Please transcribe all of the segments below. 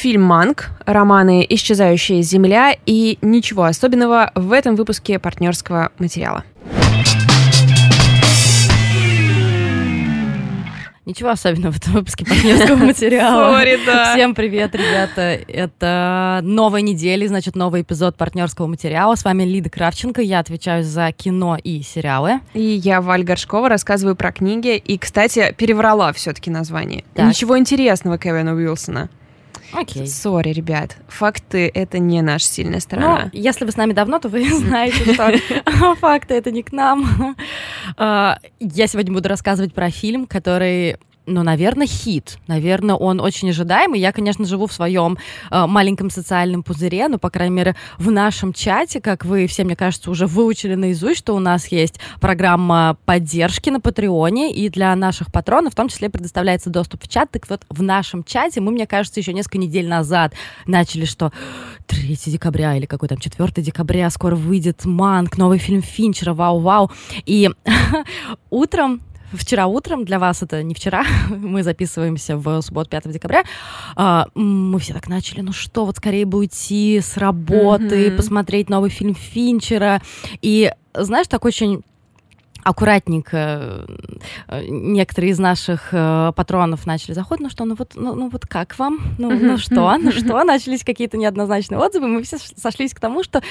фильм «Манк», романы «Исчезающая земля» и ничего особенного в этом выпуске партнерского материала. Ничего особенного в этом выпуске партнерского материала. Sorry, да. Всем привет, ребята. Это новая неделя, значит, новый эпизод партнерского материала. С вами Лида Кравченко. Я отвечаю за кино и сериалы. И я, Валь Горшкова, рассказываю про книги. И, кстати, переврала все-таки название. Так. Ничего интересного Кевина Уилсона. Окей. Сори, ребят. Факты — это не наша сильная Ну, сторона. если вы с нами давно, то вы знаете, что факты это не к нам. А, Я сегодня буду рассказывать про фильм, который ну, наверное, хит. Наверное, он очень ожидаемый. Я, конечно, живу в своем э, маленьком социальном пузыре, но, по крайней мере, в нашем чате, как вы все, мне кажется, уже выучили наизусть, что у нас есть программа поддержки на Патреоне, и для наших патронов в том числе предоставляется доступ в чат. Так вот, в нашем чате мы, мне кажется, еще несколько недель назад начали, что 3 декабря или какой там 4 декабря скоро выйдет Манк, новый фильм Финчера, вау-вау. И утром Вчера утром, для вас это не вчера, мы записываемся в субботу 5 декабря, а, мы все так начали, ну что, вот скорее бы уйти с работы, посмотреть новый фильм Финчера. И знаешь, так очень аккуратненько э, некоторые из наших э, патронов начали заходить, ну что, ну вот, ну, ну вот как вам? Ну, ну что, ну что? Начались какие-то неоднозначные отзывы, мы все сошлись к тому, что,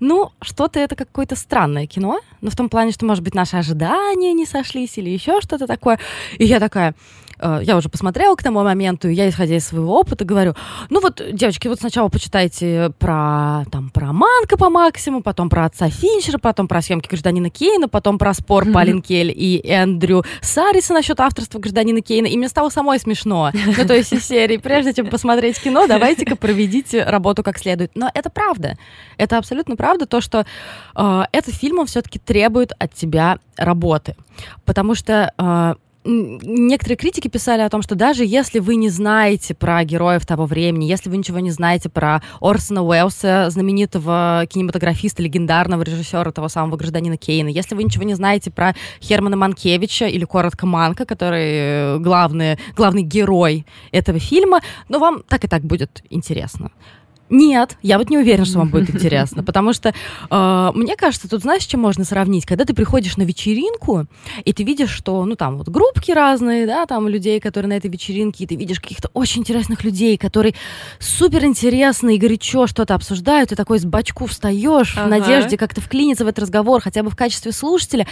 ну, что-то это какое-то странное кино, ну, в том плане, что, может быть, наши ожидания не сошлись или еще что-то такое. И я такая, э, я уже посмотрела к тому моменту, и я, исходя из своего опыта, говорю, ну вот, девочки, вот сначала почитайте про, там, про Манка по максимуму, потом про отца Финчера, потом про съемки гражданина Кейна, потом про спор Мгм. Палин Кель и Эндрю Сариса насчет авторства гражданина Кейна, и мне стало самой смешно. Ну, то есть из серии, прежде чем посмотреть кино, давайте-ка проведите работу как следует. Но это правда. Это абсолютно правда, то, что э, этот фильм, он все-таки требует от тебя работы. Потому что э, некоторые критики писали о том, что даже если вы не знаете про героев того времени, если вы ничего не знаете про Орсона Уэллса, знаменитого кинематографиста, легендарного режиссера того самого гражданина Кейна, если вы ничего не знаете про Хермана Манкевича или коротко Манка, который э, главный, главный герой этого фильма, но вам так и так будет интересно. Нет, я вот не уверена, что вам будет интересно, потому что э, мне кажется, тут знаешь, чем можно сравнить? Когда ты приходишь на вечеринку, и ты видишь, что, ну, там вот группки разные, да, там людей, которые на этой вечеринке, и ты видишь каких-то очень интересных людей, которые супер интересно и горячо что-то обсуждают, ты такой с бачку встаешь в Ага. надежде как-то вклиниться в этот разговор, хотя бы в качестве слушателя,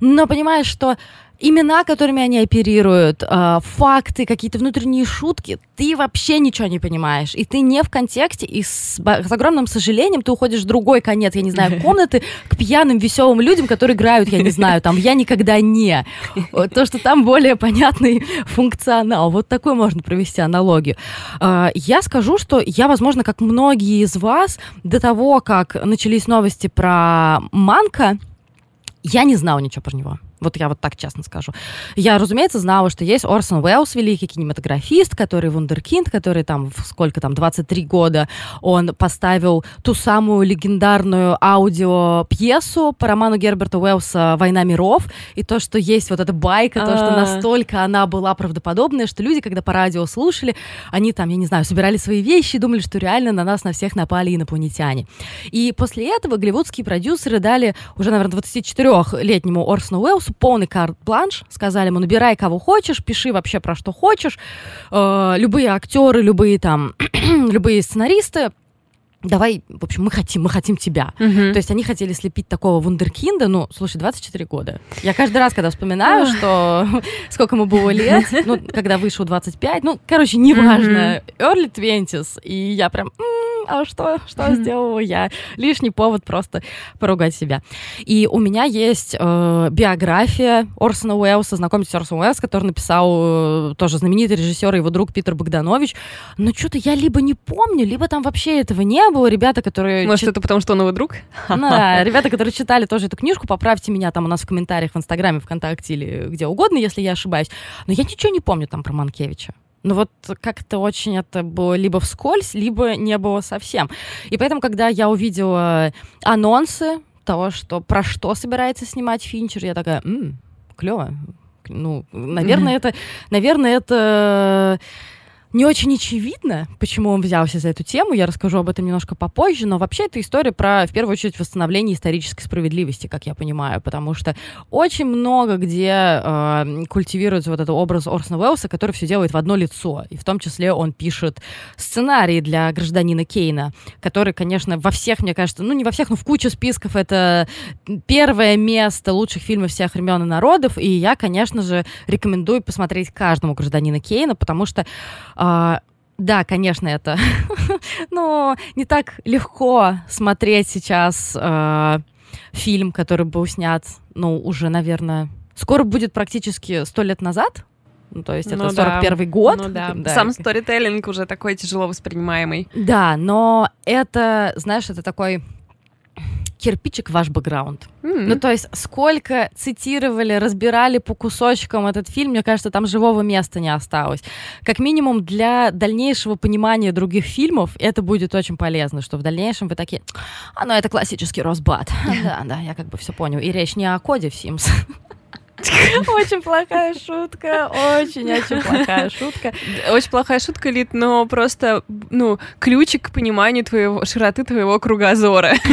но понимаешь, что имена, которыми они оперируют, э, факты, какие-то внутренние шутки, ты вообще ничего не понимаешь. И ты не в контексте, и с, с огромным сожалением ты уходишь в другой конец, я не знаю, комнаты к пьяным, веселым людям, которые играют, я не знаю, там «Я никогда не». То, что там более понятный функционал. Вот такой можно провести аналогию. А, Я скажу, что я, возможно, как многие из вас, до того, как начались новости про Манка, я не знала ничего про него. Вот я вот так честно скажу. Я, разумеется, знала, что есть Орсон Уэллс, великий кинематографист, который вундеркинд, который там, в сколько там, 23 года, он поставил ту самую легендарную аудиопьесу по роману Герберта Уэллса «Война миров», и то, что есть вот эта байка, то, что А. настолько она была правдоподобная, что люди, когда по радио слушали, они там, я не знаю, собирали свои вещи и думали, что реально на нас на всех напали инопланетяне. И после этого голливудские продюсеры дали уже, наверное, 24-летнему Орсону Уэллсу полный карт-бланш, сказали ему, набирай кого хочешь, пиши вообще про что хочешь, Э, любые актеры, любые там, любые сценаристы, давай, в общем, мы хотим, мы хотим тебя. Мгм. То есть они хотели слепить такого вундеркинда, ну, слушай, 24 года. Я каждый раз, когда вспоминаю, что сколько ему было лет, ну, когда вышел 25, ну, короче, неважно, early 20s, и я прям, «М, а что, что сделала я? Лишний повод просто поругать себя. И у меня есть э, биография Орсона Уэллса, знакомьтесь, Орсон Уэллс, который написал э, тоже знаменитый режиссер и его друг Питер Богданович. Но что-то я либо не помню, либо там вообще этого не было. Ребята, которые... Может, чит- это потому, что он его друг? да, ребята, которые читали тоже эту книжку, поправьте меня там у нас в комментариях в Инстаграме, ВКонтакте или где угодно, если я ошибаюсь. Но я ничего не помню там про Манкевича. Ну вот как-то очень это было либо вскользь, либо не было совсем. И поэтому, когда я увидела анонсы того, что про что собирается снимать Финчер, я такая, клево. Ну, наверное, это, наверное, это не очень очевидно, почему он взялся за эту тему. Я расскажу об этом немножко попозже, но вообще это история про, в первую очередь, восстановление исторической справедливости, как я понимаю, потому что очень много где э, культивируется вот этот образ Орсона Уэллса, который все делает в одно лицо, и в том числе он пишет сценарий для гражданина Кейна, который, конечно, во всех, мне кажется, ну не во всех, но в куче списков это первое место лучших фильмов всех времен и народов, и я, конечно же, рекомендую посмотреть каждому гражданина Кейна, потому что а, да, конечно, это, но не так легко смотреть сейчас э, фильм, который был снят, ну, уже, наверное, скоро будет практически сто лет назад. Ну, то есть это ну, 41 да. год. Ну, да. да. Сам сторителлинг уже такой тяжело воспринимаемый. Да, но это, знаешь, это такой кирпичик ваш бэкграунд. Mm-hmm. Ну, то есть, сколько цитировали, разбирали по кусочкам этот фильм, мне кажется, там живого места не осталось. Как минимум, для дальнейшего понимания других фильмов это будет очень полезно, что в дальнейшем вы такие, а, ну, это классический Росбат. Да, да, я как бы все понял. И речь не о коде в Sims. Очень плохая шутка, очень-очень плохая шутка. Очень плохая шутка, Лид, но просто, ну, ключик к пониманию твоего, широты твоего кругозора.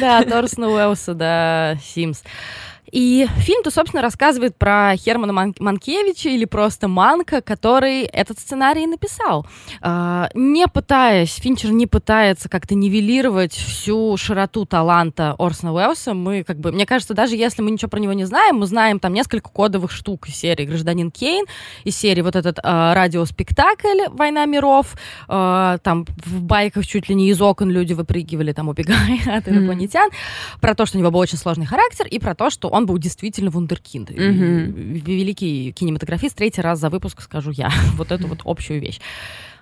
Да, Торсона Уэллса, да, Симс. И фильм-то, собственно, рассказывает про Хермана Ман- Манкевича или просто Манка, который этот сценарий написал. Э, не пытаясь, Финчер не пытается как-то нивелировать всю широту таланта Орсона Уэллса. Мы, как бы, мне кажется, даже если мы ничего про него не знаем, мы знаем там несколько кодовых штук из серии «Гражданин Кейн», из серии вот этот э, радиоспектакль «Война миров», э, там в байках чуть ли не из окон люди выпрыгивали, там, убегая от инопланетян, mm-hmm. про то, что у него был очень сложный характер, и про то, что он он был действительно вундеркинд. Mm-hmm. Великий кинематографист. Третий раз за выпуск скажу я. вот эту вот общую вещь.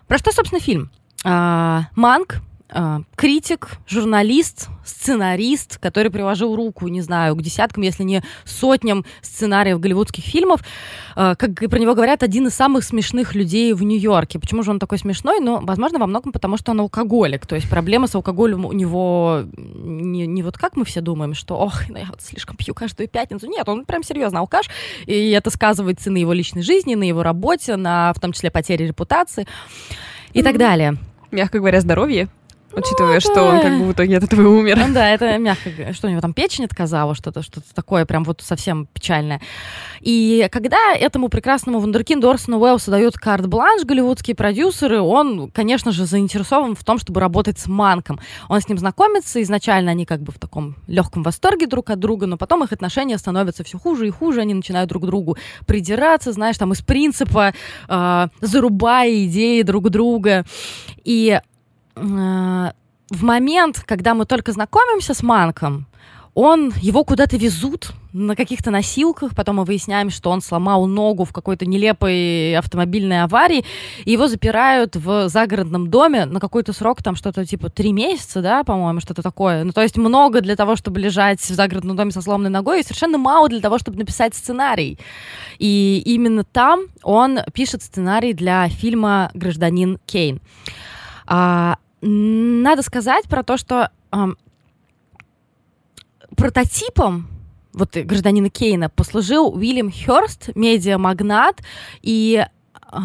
Про что, собственно, фильм? А, Манк э, критик, журналист, сценарист, который приложил руку, не знаю, к десяткам, если не сотням сценариев голливудских фильмов. Э, как про него говорят, один из самых смешных людей в Нью-Йорке. Почему же он такой смешной? Ну, возможно, во многом потому, что он алкоголик. То есть проблема с алкоголем у него не, не вот как мы все думаем, что, ох, ну я вот слишком пью каждую пятницу. Нет, он прям серьезно алкаш, и это сказывается на его личной жизни, на его работе, на, в том числе, потере репутации и mm-hmm. так далее. Мягко говоря, здоровье. Учитывая, ну, что он как бы в итоге от этого умер. Ну, да, это мягко. Что у него там печень отказала, что-то что-то такое прям вот совсем печальное. И когда этому прекрасному вундеркинду Орсону Уэллсу дают карт-бланш голливудские продюсеры, он, конечно же, заинтересован в том, чтобы работать с Манком. Он с ним знакомится, изначально они как бы в таком легком восторге друг от друга, но потом их отношения становятся все хуже и хуже, они начинают друг к другу придираться, знаешь, там из принципа э, зарубая идеи друг друга. И в момент, когда мы только знакомимся с Манком, он, его куда-то везут на каких-то носилках, потом мы выясняем, что он сломал ногу в какой-то нелепой автомобильной аварии, и его запирают в загородном доме на какой-то срок, там что-то типа три месяца, да, по-моему, что-то такое. Ну, то есть много для того, чтобы лежать в загородном доме со сломанной ногой, и совершенно мало для того, чтобы написать сценарий. И именно там он пишет сценарий для фильма «Гражданин Кейн». А, надо сказать про то, что э, прототипом вот гражданина Кейна послужил Уильям Хёрст, медиамагнат, и э,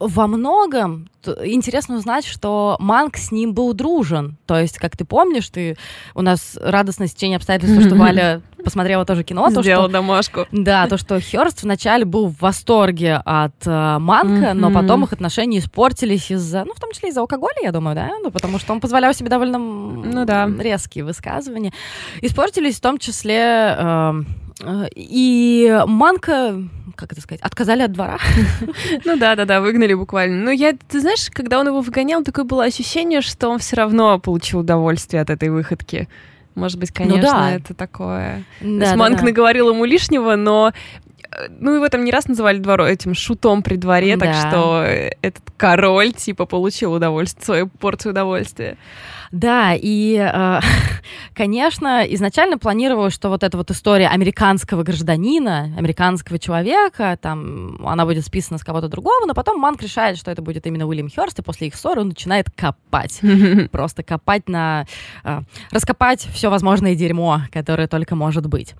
во многом интересно узнать, что Манк с ним был дружен. То есть, как ты помнишь, ты у нас радостное стечение обстоятельств, что Валя посмотрела тоже кино. То, Сделала что, домашку. Да, то, что Хёрст вначале был в восторге от э, Манка, но потом их отношения испортились из-за, ну, в том числе из-за алкоголя, я думаю, да? Ну, потому что он позволял себе довольно ну, да. резкие высказывания. Испортились в том числе... Э, э и Манка как это сказать, отказали от двора. Ну да, да, да, выгнали буквально. Но я, ты знаешь, когда он его выгонял, такое было ощущение, что он все равно получил удовольствие от этой выходки. Может быть, конечно, ну, да. это такое. Да, Манк да, да. наговорил ему лишнего, но ну, его там не раз называли дворо этим шутом при дворе, да. так что этот король, типа, получил удовольствие, свою порцию удовольствия. Да, и, э, конечно, изначально планировалось, что вот эта вот история американского гражданина, американского человека, там, она будет списана с кого-то другого, но потом Манк решает, что это будет именно Уильям Хёрст, и после их ссоры он начинает копать. Просто копать на... Э, раскопать все возможное дерьмо, которое только может быть.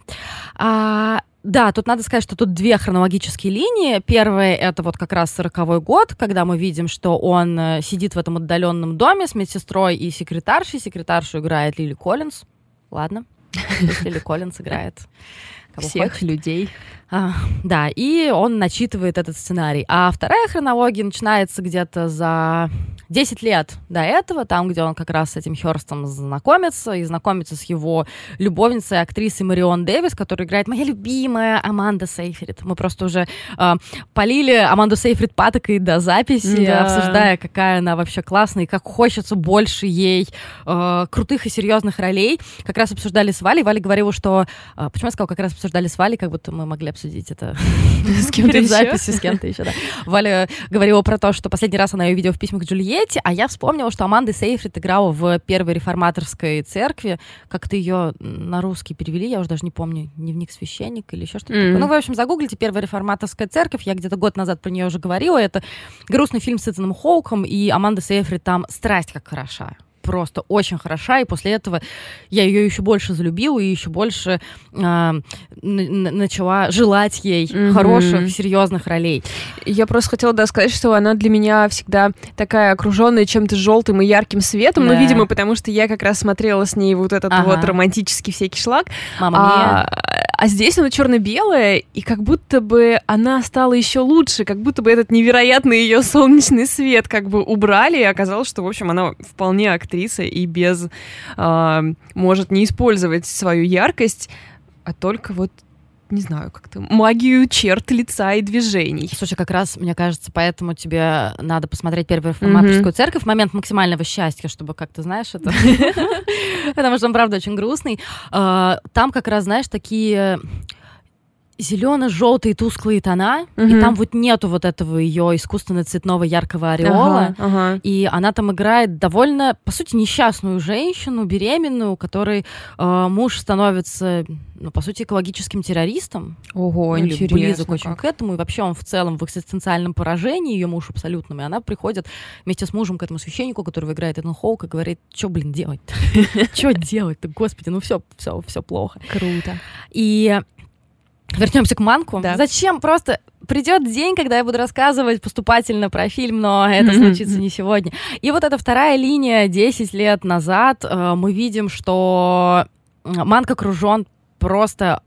А, да, тут надо сказать, что тут две хронологические линии. Первая — это вот как раз сороковой год, когда мы видим, что он э, сидит в этом отдаленном доме с медсестрой и секретаршей. Секретаршу играет Лили Коллинз. Ладно, Лили Коллинз играет. Всех хочет. людей. А, да, и он начитывает этот сценарий. А вторая хронология начинается где-то за 10 лет до этого, там, где он как раз с этим Херстом знакомится, и знакомится с его любовницей, актрисой Марион Дэвис, которая играет моя любимая Аманда Сейфрид. Мы просто уже э, полили Аманду Сейфрид патокой до записи, да. обсуждая, какая она вообще классная, и как хочется больше ей э, крутых и серьезных ролей. Как раз обсуждали с Валей. Валя говорила, что... Э, почему я сказала, как раз обсуждали с Валей, как будто мы могли обсудить это с кем-то еще. записью, с кем-то еще, да. Валя говорила про то, что последний раз она ее видела в письмах к Джульетте, а я вспомнила, что Аманда Сейфрид играла в первой реформаторской церкви. Как-то ее на русский перевели, я уже даже не помню, дневник священника или еще что-то mm-hmm. такое. Ну, в общем, загуглите первая реформаторская церковь. Я где-то год назад про нее уже говорила. Это грустный фильм с Итаном Хоуком, и Аманда Сейфрид там страсть как хороша просто очень хороша, и после этого я ее еще больше залюбила и еще больше э, начала желать ей mm-hmm. хороших, серьезных ролей. Я просто хотела да, сказать, что она для меня всегда такая окруженная чем-то желтым и ярким светом, да. ну, видимо, потому что я как раз смотрела с ней вот этот ага. вот романтический всякий шлак. Мама а, а здесь она черно-белая, и как будто бы она стала еще лучше, как будто бы этот невероятный ее солнечный свет как бы убрали, и оказалось, что, в общем, она вполне актриса и без... Э, может не использовать свою яркость, а только вот не знаю, как-то магию черт лица и движений. Слушай, как раз, мне кажется, поэтому тебе надо посмотреть первую реформаторскую mm-hmm. церковь в момент максимального счастья, чтобы как-то, знаешь, это... Потому что он, правда, очень грустный. А, там как раз, знаешь, такие зелено-желтые тусклые тона, угу. и там вот нету вот этого ее искусственно цветного яркого ореола, ага, ага. и она там играет довольно, по сути, несчастную женщину, беременную, у которой э, муж становится, ну, по сути, экологическим террористом. Ого, ну, интересно. близок очень к этому, и вообще он в целом в экзистенциальном поражении, ее муж абсолютном, и она приходит вместе с мужем к этому священнику, который играет Эден Хоук, и говорит, что, блин, делать-то? Что делать-то, господи, ну все, все, все плохо. Круто. И Вернемся к Манку. Да. Зачем просто придет день, когда я буду рассказывать поступательно про фильм, но это случится не сегодня. И вот эта вторая линия 10 лет назад э, мы видим, что Манк окружен просто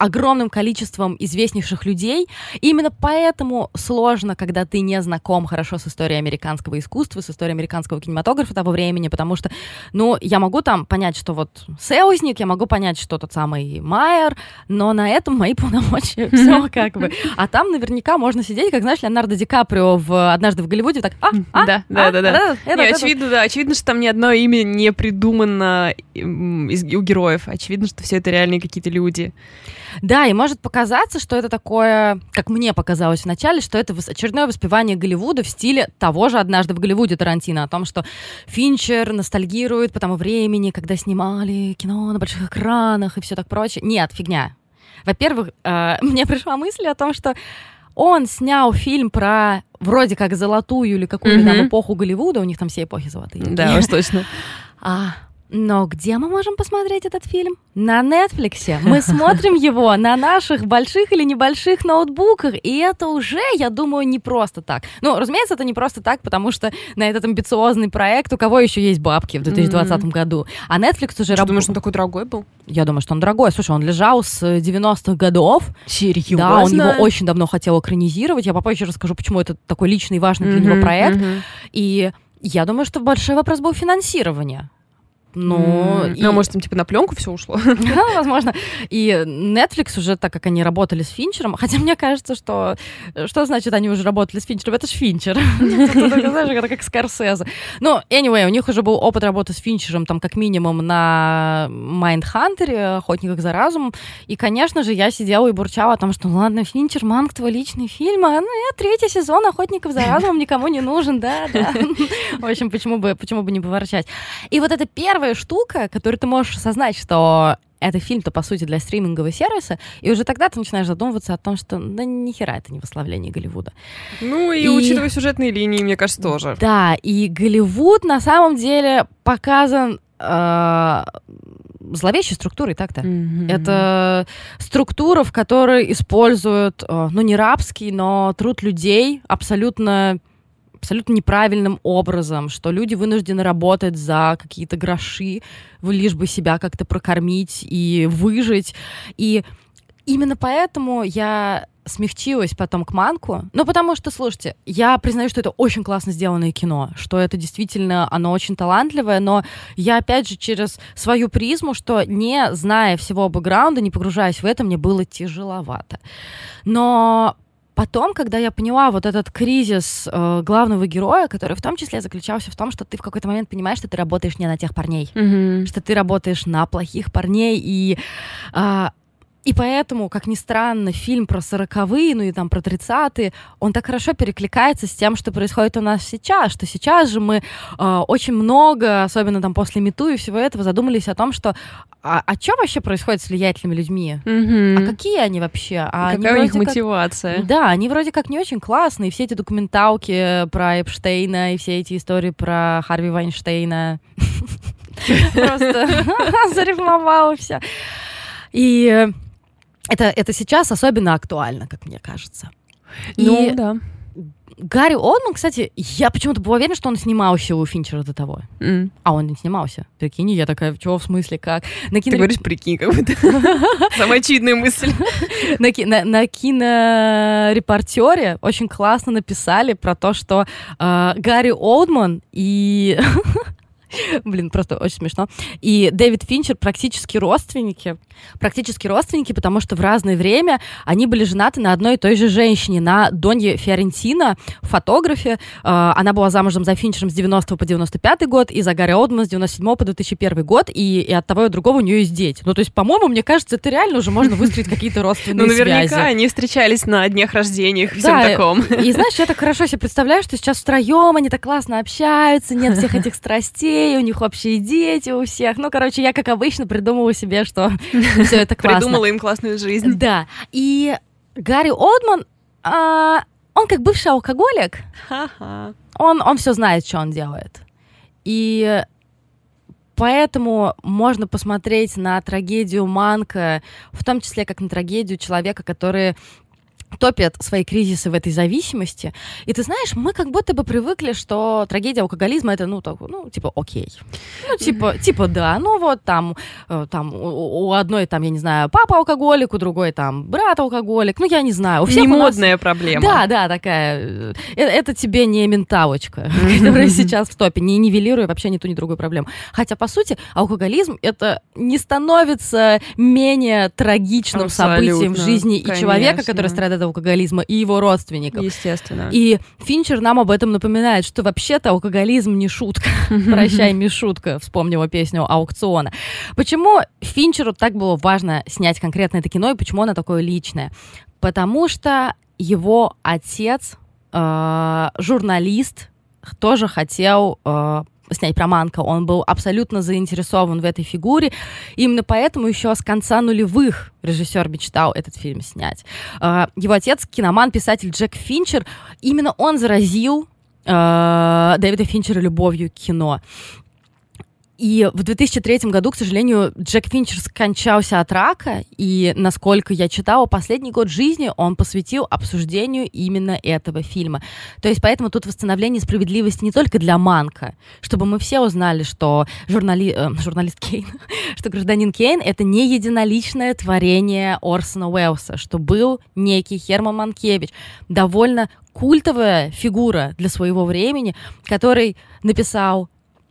огромным количеством известнейших людей. И именно поэтому сложно, когда ты не знаком хорошо с историей американского искусства, с историей американского кинематографа того времени, потому что, ну, я могу там понять, что вот Селзник, я могу понять, что тот самый Майер, но на этом мои полномочия все как бы. А там наверняка можно сидеть, как, знаешь, Леонардо Ди Каприо в «Однажды в Голливуде», так, а, а, да, да, да, да. очевидно, да, очевидно, что там ни одно имя не придумано у героев. Очевидно, что все это реальные какие-то люди. Да, и может показаться, что это такое, как мне показалось вначале, что это очередное воспевание Голливуда в стиле того же «Однажды в Голливуде» Тарантино, о том, что Финчер ностальгирует по тому времени, когда снимали кино на больших экранах и все так прочее. Нет, фигня. Во-первых, э, мне пришла мысль о том, что он снял фильм про вроде как золотую или какую-то mm-hmm. там эпоху Голливуда, у них там все эпохи золотые. Да, уж точно. А но где мы можем посмотреть этот фильм? На Netflix. Мы смотрим его на наших больших или небольших ноутбуках, и это уже, я думаю, не просто так. Ну, разумеется, это не просто так, потому что на этот амбициозный проект у кого еще есть бабки в 2020 mm-hmm. году? А Netflix уже... Ты раб... думаешь, он такой дорогой был? Я думаю, что он дорогой. Слушай, он лежал с 90-х годов. Серьезно? Да, он его очень давно хотел экранизировать. Я попозже расскажу, почему это такой личный и важный для mm-hmm, него проект. Mm-hmm. И я думаю, что большой вопрос был финансирование. Но... Mm. И... Ну, а может, там типа на пленку все ушло? Возможно. И Netflix уже, так как они работали с Финчером, хотя мне кажется, что... Что значит, они уже работали с Финчером? Это ж Финчер. Знаешь, это как Скорсезе. Ну, anyway, у них уже был опыт работы с Финчером, там, как минимум, на Майндхантере, Охотниках за разумом. И, конечно же, я сидела и бурчала о том, что, ладно, Финчер, Манк, твой личный фильм, а ну, третий сезон Охотников за разумом никому не нужен, да, да. В общем, почему бы, почему бы не поворчать. И вот это первое первая штука, которую ты можешь осознать, что это фильм-то, по сути, для стримингового сервиса, и уже тогда ты начинаешь задумываться о том, что да ни хера это не восславление Голливуда. Ну и, и учитывая сюжетные линии, мне кажется, тоже. Да, и Голливуд на самом деле показан э, зловещей структурой так-то. Mm-hmm. Это структура, в которой используют, э, ну, не рабский, но труд людей абсолютно абсолютно неправильным образом, что люди вынуждены работать за какие-то гроши, лишь бы себя как-то прокормить и выжить. И именно поэтому я смягчилась потом к Манку. Ну, потому что, слушайте, я признаю, что это очень классно сделанное кино, что это действительно, оно очень талантливое, но я, опять же, через свою призму, что не зная всего бэкграунда, не погружаясь в это, мне было тяжеловато. Но потом, когда я поняла вот этот кризис э, главного героя, который в том числе заключался в том, что ты в какой-то момент понимаешь, что ты работаешь не на тех парней, mm-hmm. что ты работаешь на плохих парней, и э, и поэтому, как ни странно, фильм про сороковые, ну и там про тридцатые, он так хорошо перекликается с тем, что происходит у нас сейчас, что сейчас же мы э, очень много, особенно там после Мету и всего этого, задумались о том, что а, а что вообще происходит с влиятельными людьми? Mm-hmm. А какие они вообще? А Какая у них мотивация? Как, да, они вроде как не очень классные. Все эти документалки про Эпштейна и все эти истории про Харви Вайнштейна. Просто зарифмовала все. И это, это сейчас особенно актуально, как мне кажется. Ну, И да. Гарри Олдман, кстати, я почему-то была уверена, что он снимался у Финчера до того. Mm. А он не снимался. Прикинь, я такая, чего в смысле, как? На кино... Ты говоришь, прикинь, как будто самая очевидная мысль. на, на, на кинорепортере очень классно написали про то, что э, Гарри Олдман и Блин, просто очень смешно. И Дэвид Финчер практически родственники. Практически родственники, потому что в разное время они были женаты на одной и той же женщине, на Донье Фиорентино, фотографе. Э, она была замужем за Финчером с 90 по 95 год и за Гарри Олдман с 97 по 2001 год, и, и от того и от другого у нее есть дети. Ну, то есть, по-моему, мне кажется, это реально уже можно выстроить какие-то родственные связи. Ну, наверняка они встречались на днях рождениях, всем таком. И знаешь, я так хорошо себе представляю, что сейчас втроем они так классно общаются, нет всех этих страстей, детей, у них общие дети у всех. Ну, короче, я, как обычно, придумывала себе, что все это классно. Придумала им классную жизнь. Да. И Гарри Олдман, а, он как бывший алкоголик, он, он все знает, что он делает. И поэтому можно посмотреть на трагедию Манка, в том числе как на трагедию человека, который топят свои кризисы в этой зависимости. И ты знаешь, мы как будто бы привыкли, что трагедия алкоголизма это, ну, так, ну, типа, окей. Ну, типа, типа, да, ну вот там, э, там у, одной, там, я не знаю, папа алкоголик, у другой там брат алкоголик, ну, я не знаю. У всех не модная нас... проблема. Да, да, такая. Это, это тебе не менталочка, которая сейчас в топе, не нивелируя вообще ни ту, ни другую проблему. Хотя, по сути, алкоголизм это не становится менее трагичным событием в жизни и человека, который страдает от алкоголизма и его родственников. Естественно. И Финчер нам об этом напоминает, что вообще-то алкоголизм не шутка. Прощай, Мишутка, вспомнила песню аукциона. Почему Финчеру так было важно снять конкретно это кино и почему оно такое личное? Потому что его отец, э, журналист, тоже хотел э, снять про Манка, он был абсолютно заинтересован в этой фигуре. Именно поэтому еще с конца нулевых режиссер мечтал этот фильм снять. А, его отец, киноман, писатель Джек Финчер, именно он заразил а, Дэвида Финчера любовью к кино. И в 2003 году, к сожалению, Джек Финчер скончался от рака, и, насколько я читала, последний год жизни он посвятил обсуждению именно этого фильма. То есть поэтому тут восстановление справедливости не только для Манка, чтобы мы все узнали, что журнали... э, журналист Кейн, что гражданин Кейн — это не единоличное творение Орсона Уэллса, что был некий Херман Манкевич, довольно культовая фигура для своего времени, который написал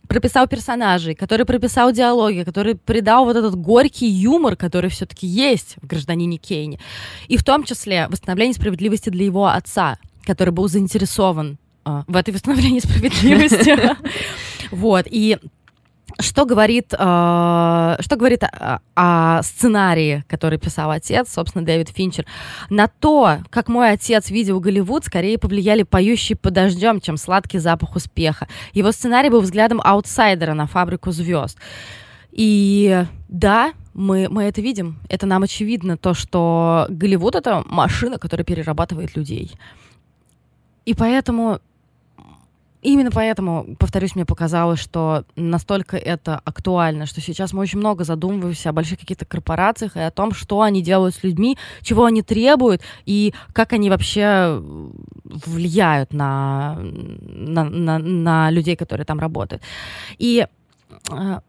прописал персонажей, который прописал диалоги, который придал вот этот горький юмор, который все-таки есть в гражданине Кейне. И в том числе восстановление справедливости для его отца, который был заинтересован э, в этой восстановлении справедливости. Вот. И что говорит, э, что говорит о, о сценарии, который писал отец, собственно, Дэвид Финчер? На то, как мой отец видел Голливуд, скорее повлияли поющие под дождем, чем сладкий запах успеха. Его сценарий был взглядом аутсайдера на фабрику звезд. И да, мы, мы это видим. Это нам очевидно, то, что Голливуд — это машина, которая перерабатывает людей. И поэтому Именно поэтому, повторюсь, мне показалось, что настолько это актуально, что сейчас мы очень много задумываемся о больших каких-то корпорациях и о том, что они делают с людьми, чего они требуют и как они вообще влияют на, на, на, на людей, которые там работают. И э,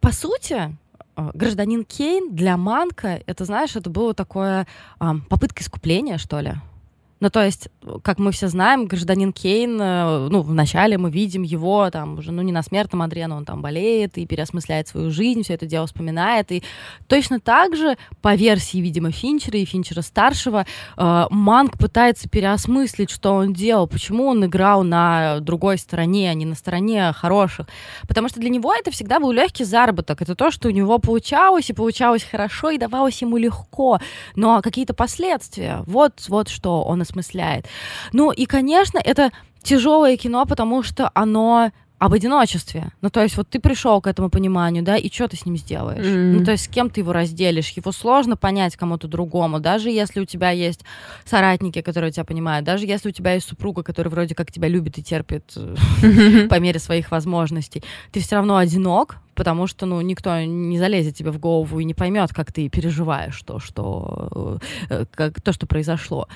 по сути, э, гражданин Кейн для Манка, это, знаешь, это было такое попытка искупления, что ли. Ну, то есть, как мы все знаем, гражданин Кейн, э, ну, вначале мы видим его там уже, ну, не на смертном одре, но он там болеет и переосмысляет свою жизнь, все это дело вспоминает. И точно так же, по версии, видимо, Финчера и Финчера-старшего, э, Манк пытается переосмыслить, что он делал, почему он играл на другой стороне, а не на стороне хороших. Потому что для него это всегда был легкий заработок. Это то, что у него получалось, и получалось хорошо, и давалось ему легко. Но какие-то последствия, вот, вот что он осмысляет. Ну и, конечно, это тяжелое кино, потому что оно об одиночестве. Ну, то есть вот ты пришел к этому пониманию, да, и что ты с ним сделаешь? Mm-hmm. Ну, то есть с кем ты его разделишь? Его сложно понять кому-то другому, даже если у тебя есть соратники, которые тебя понимают, даже если у тебя есть супруга, которая вроде как тебя любит и терпит mm-hmm. по мере своих возможностей, ты все равно одинок, потому что, ну, никто не залезет тебе в голову и не поймет, как ты переживаешь то, что, э, как, то, что произошло.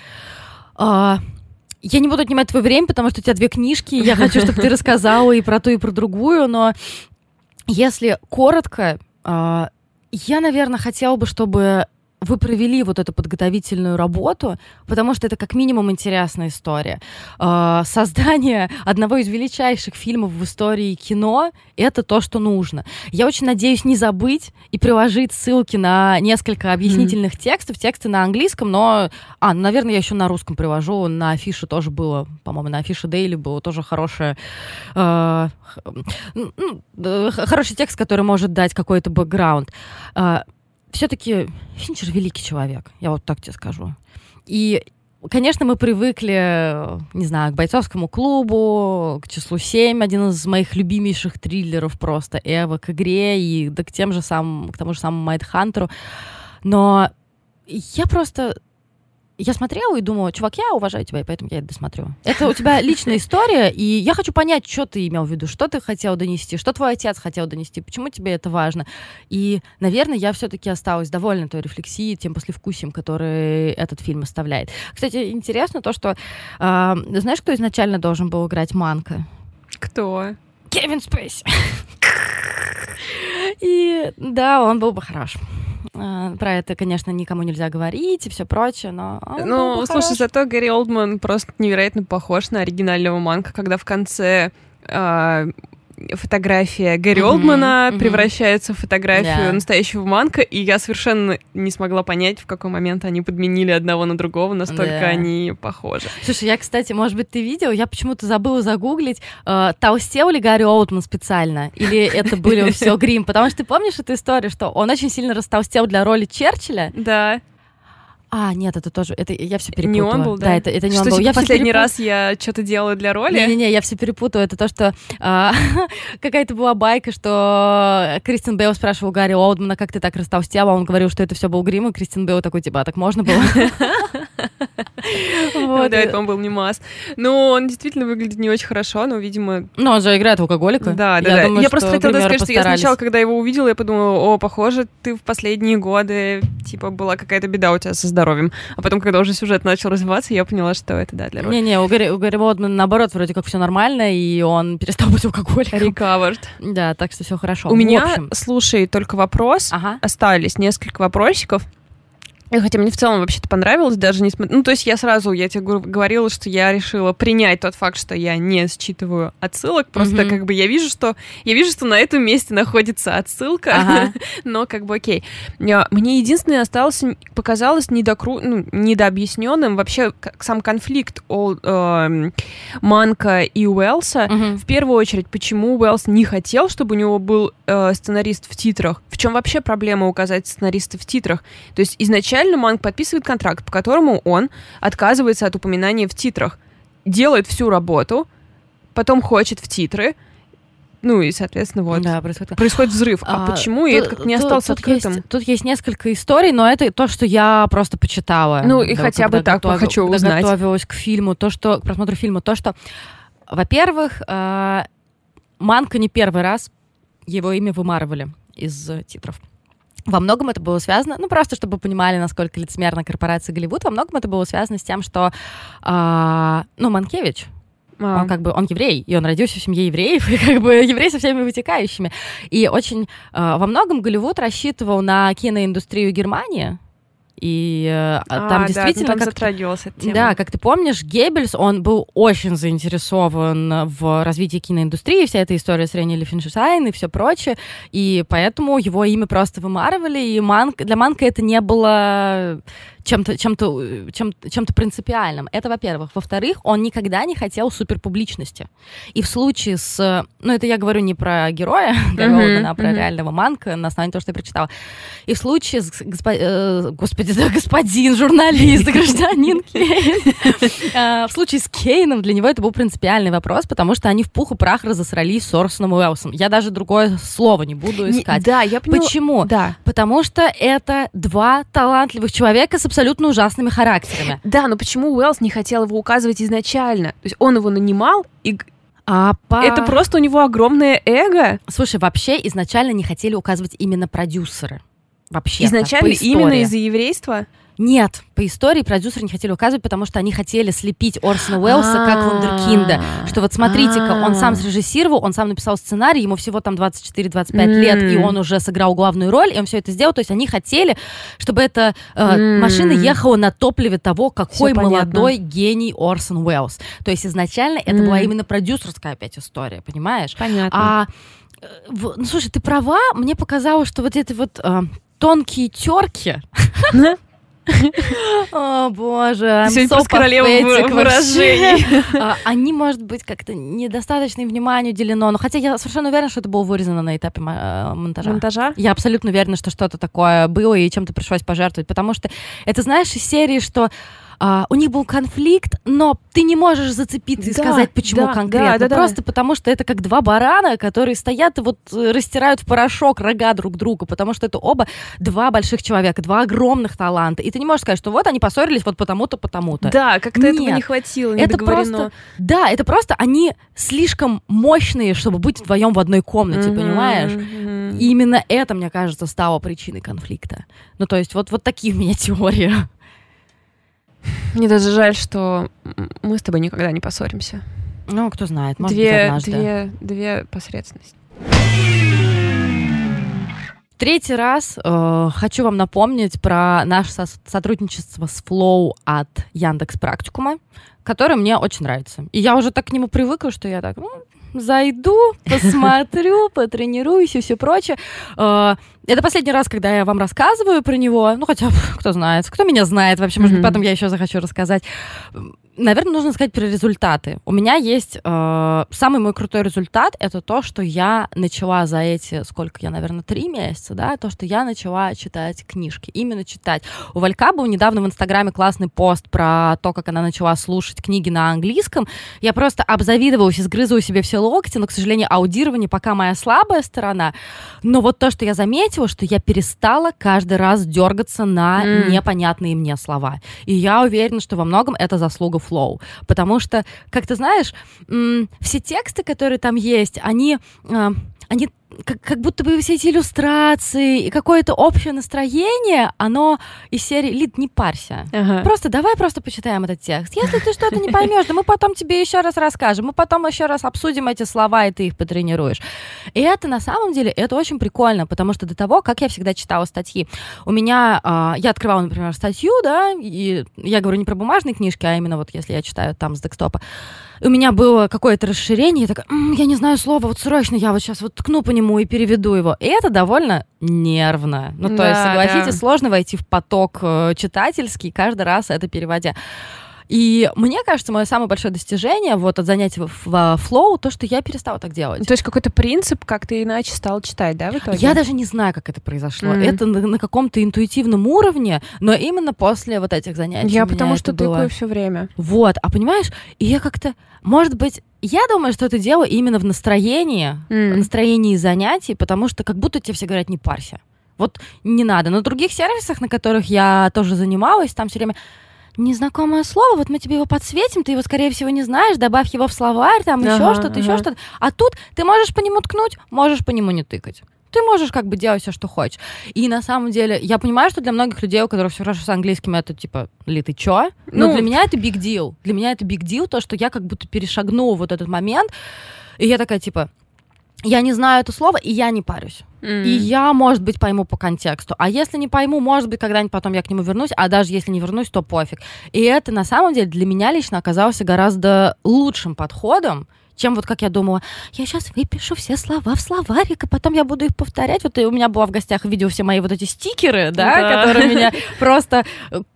А, я не буду отнимать твое время, потому что у тебя две книжки, я хочу, чтобы ты рассказала и про ту, и про другую, но если коротко, а, я, наверное, хотела бы, чтобы вы провели вот эту подготовительную работу, потому что это как минимум интересная история. Э, создание одного из величайших фильмов в истории кино — это то, что нужно. Я очень надеюсь не забыть и приложить ссылки на несколько объяснительных mm-hmm. текстов, тексты на английском, но, а, ну, наверное, я еще на русском привожу, на афише тоже было, по-моему, на афише Дейли было тоже хорошее, э, ну, хороший текст, который может дать какой-то бэкграунд. Все-таки Финчер великий человек, я вот так тебе скажу. И Конечно, мы привыкли, не знаю, к бойцовскому клубу, к числу 7, один из моих любимейших триллеров просто, Эва, к игре и да к тем же самым, к тому же самому Майдхантеру. Но я просто я смотрела и думала, чувак, я уважаю тебя, и поэтому я это досмотрю. Это у тебя личная история, и я хочу понять, что ты имел в виду, что ты хотел донести, что твой отец хотел донести, почему тебе это важно. И, наверное, я все-таки осталась довольна той рефлексией, тем послевкусием, который этот фильм оставляет. Кстати, интересно то, что... Э, знаешь, кто изначально должен был играть Манка? Кто? Кевин Спейси. И да, он был бы хорош. А, про это, конечно, никому нельзя говорить и все прочее, но... Ну, слушай, хорош. зато Гэри Олдман просто невероятно похож на оригинального Манка, когда в конце э, фотография Гэри mm-hmm, Олдмана mm-hmm. превращается в фотографию yeah. настоящего Манка, и я совершенно не смогла понять, в какой момент они подменили одного на другого, настолько yeah. они похожи. Слушай, я, кстати, может быть, ты видел, я почему-то забыла загуглить, э, толстел ли Гарри Олдман специально, или это были все грим, потому что ты помнишь эту историю, что он очень сильно растолстел для роли Черчилля? Да. А, нет, это тоже, это я все перепутала. Не он был, да? Да, это, это не что, он был. Типа, я последний перепут... раз я что-то делала для роли? Не-не-не, я все перепутаю. Это то, что а, какая-то была байка, что Кристин Бейл спрашивал Гарри Олдмана, как ты так растолстела, он говорил, что это все был грим, и Кристин Бейл такой, типа, а так можно было? Вот. Да, это он был не масс. Ну, он действительно выглядит не очень хорошо, но, видимо... Ну, он же играет алкоголика. Да, да, да. Я просто хотела сказать, что я сначала, когда его увидела, я подумала, о, похоже, ты в последние годы, типа, была какая-то беда у тебя со здоровьем. А потом, когда уже сюжет начал развиваться, я поняла, что это, да, для роли. Не-не, у Гарри, у Гарри Бодмана, наоборот, вроде как все нормально, и он перестал быть алкоголиком. Recovered. Да, так что все хорошо. У меня, слушай, только вопрос. Ага. Остались несколько вопросиков. Хотя мне в целом вообще-то понравилось, даже не смотря... Ну, то есть я сразу, я тебе говорила, что я решила принять тот факт, что я не считываю отсылок, просто mm-hmm. как бы я вижу, что я вижу, что на этом месте находится отсылка, ага. но как бы окей. Мне единственное осталось, показалось недокру... ну, недообъясненным вообще сам конфликт о, э, Манка и Уэлса. Mm-hmm. В первую очередь, почему Уэлс не хотел, чтобы у него был э, сценарист в титрах? В чем вообще проблема указать сценариста в титрах? То есть изначально изначально Манг подписывает контракт, по которому он отказывается от упоминания в титрах, делает всю работу, потом хочет в титры, ну и, соответственно, вот да, происходит, происходит взрыв. А, а почему? И это как не осталось тут, открытым. Есть, тут есть несколько историй, но это то, что я просто почитала. Ну и да, хотя бы так готов, хочу узнать. готовилась к фильму, то, что к просмотру фильма, то, что во-первых, э, Манка не первый раз его имя вымарывали из титров. Во многом это было связано, ну просто чтобы вы понимали, насколько лицемерна корпорация Голливуд, во многом это было связано с тем, что, э, ну, Манкевич, а. Он как бы он еврей, и он родился в семье евреев, и как бы еврей со всеми вытекающими. И очень э, во многом Голливуд рассчитывал на киноиндустрию Германии, и э, а, там действительно... Да, там как, затрагивался тема. Да, как ты помнишь, Геббельс, он был очень заинтересован в развитии киноиндустрии, вся эта история с Ренни Лифеншайн и все прочее, и поэтому его имя просто вымарывали, и Манк, для Манка это не было чем-то чем-то чем чем-то принципиальным. Это, во-первых. Во-вторых, он никогда не хотел суперпубличности. И в случае с... Ну, это я говорю не про героя mm-hmm. а про mm-hmm. реального Манка, на основании того, что я прочитала. И в случае с... Госпо... Э, господи, да, господин, журналист, гражданин Кейн. А, в случае с Кейном для него это был принципиальный вопрос, потому что они в пух и прах разосрались с Орсоном Уэллсом. Я даже другое слово не буду искать. Да, я поняла. Почему? Да. Потому что это два талантливых человека с абсолютно ужасными характерами. Да, но почему Уэллс не хотел его указывать изначально? То есть он его нанимал и а по... Это просто у него огромное эго. Слушай, вообще изначально не хотели указывать именно продюсеры. Вообще. Изначально именно из-за еврейства? Нет, по истории продюсеры не хотели указывать, потому что они хотели слепить Орсона Уэллса как вундеркинда. Что вот смотрите-ка, он сам срежиссировал, он сам написал сценарий, ему всего там 24-25 лет, и он уже сыграл главную роль, и он все это сделал. То есть они хотели, чтобы эта э, машина ехала на топливе того, какой молодой гений Орсон Уэллс. То есть изначально это была именно продюсерская опять история, понимаешь? Понятно. А э, ну, слушай, ты права, мне показалось, что вот эти вот э, тонкие терки О, боже, Сегодня so королева выражений. А, они, может быть, как-то недостаточно внимания уделено. Но хотя я совершенно уверена, что это было вырезано на этапе э, монтажа. Монтажа? Я абсолютно уверена, что что-то такое было и чем-то пришлось пожертвовать. Потому что это, знаешь, из серии, что а, у них был конфликт, но ты не можешь зацепиться и да, сказать, почему да, конкретно. Да, да, Просто да. потому что это как два барана, которые стоят и вот э, растирают в порошок рога друг друга, потому что это оба два больших человека, два огромных таланта. И ты не можешь сказать, что вот они поссорились вот потому-то, потому-то. Да, как-то Нет, этого не хватило, не это просто, Да, это просто они слишком мощные, чтобы быть вдвоем в одной комнате, mm-hmm, понимаешь? Mm-hmm. И именно это, мне кажется, стало причиной конфликта. Ну, то есть вот, вот такие у меня теории. Мне даже жаль, что мы с тобой никогда не поссоримся. Ну, кто знает, может две, быть, однажды. Две, две посредственности. Третий раз э, хочу вам напомнить про наше со- сотрудничество с Flow от Яндекс Практикума, которое мне очень нравится. И я уже так к нему привыкла, что я так, ну, зайду, посмотрю, потренируюсь и все прочее. Э, это последний раз, когда я вам рассказываю про него. Ну, хотя, кто знает, кто меня знает вообще. Может быть, потом я еще захочу рассказать наверное, нужно сказать про результаты. У меня есть э, самый мой крутой результат это то, что я начала за эти, сколько я, наверное, три месяца, да, то, что я начала читать книжки, именно читать. У Валька был недавно в Инстаграме классный пост про то, как она начала слушать книги на английском. Я просто обзавидовалась и сгрызываю себе все локти, но, к сожалению, аудирование пока моя слабая сторона. Но вот то, что я заметила, что я перестала каждый раз дергаться на mm. непонятные мне слова. И я уверена, что во многом это заслуга flow. Потому что, как ты знаешь, все тексты, которые там есть, они, а, они как, как будто бы все эти иллюстрации и какое-то общее настроение, оно из серии «Лид, не парься». Ага. Просто давай просто почитаем этот текст. Если ты что-то не поймешь, да мы потом тебе еще раз расскажем, мы потом еще раз обсудим эти слова, и ты их потренируешь. И это на самом деле, это очень прикольно, потому что до того, как я всегда читала статьи, у меня, э, я открывала, например, статью, да, и я говорю не про бумажные книжки, а именно вот если я читаю там с декстопа, у меня было какое-то расширение, я такая, я не знаю слова, вот срочно я вот сейчас вот ткну по нему и переведу его. И это довольно нервно. Ну, то да, есть, согласитесь, да. сложно войти в поток э, читательский, каждый раз это переводя. И мне кажется, мое самое большое достижение вот от занятий в, флоу, то, что я перестала так делать. То есть какой-то принцип, как ты иначе стал читать, да, в итоге? Я даже не знаю, как это произошло. Mm-hmm. Это на, на каком-то интуитивном уровне, но именно после вот этих занятий. Я потому что было... тыкаю все время. Вот, а понимаешь, и я как-то, может быть, я думаю, что это дело именно в настроении, mm. в настроении занятий, потому что как будто тебе все говорят, не парься. Вот не надо. На других сервисах, на которых я тоже занималась, там все время незнакомое слово, вот мы тебе его подсветим, ты его, скорее всего, не знаешь, добавь его в словарь, там ага, еще что-то, ага. еще что-то. А тут ты можешь по нему ткнуть, можешь по нему не тыкать ты можешь как бы делать все, что хочешь. И на самом деле, я понимаю, что для многих людей, у которых все хорошо с английским, это типа, ли ты чё? Но ну, для меня это big deal. Для меня это big deal, то, что я как будто перешагнула вот этот момент, и я такая, типа, я не знаю это слово, и я не парюсь. Mm-hmm. И я, может быть, пойму по контексту. А если не пойму, может быть, когда-нибудь потом я к нему вернусь, а даже если не вернусь, то пофиг. И это, на самом деле, для меня лично оказалось гораздо лучшим подходом, чем вот как я думала, я сейчас выпишу все слова в словарик, и потом я буду их повторять. Вот и у меня было в гостях видео все мои вот эти стикеры, да, да. которые меня просто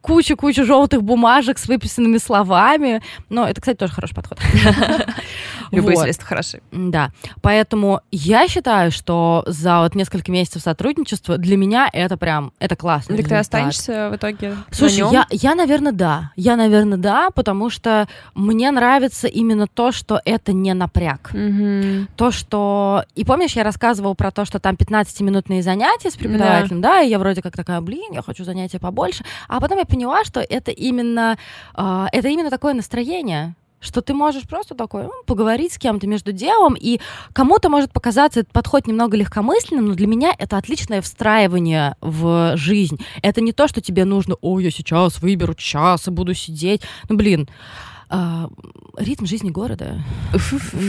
кучу-кучу желтых бумажек с выписанными словами. Но это, кстати, тоже хороший подход. Любые вот. средства хороши. Да. Поэтому я считаю, что за вот несколько месяцев сотрудничества для меня это прям, это классно. Так ты останешься в итоге Слушай, я, я, наверное, да. Я, наверное, да, потому что мне нравится именно то, что это не напряг. Угу. То, что... И помнишь, я рассказывала про то, что там 15-минутные занятия с преподавателем, да. да, и я вроде как такая, блин, я хочу занятия побольше. А потом я поняла, что это именно, э, это именно такое настроение что ты можешь просто такой ну, поговорить с кем-то между делом, и кому-то может показаться этот подход немного легкомысленным, но для меня это отличное встраивание в жизнь. Это не то, что тебе нужно, о, я сейчас выберу час и буду сидеть. Ну, блин, а, ритм жизни города.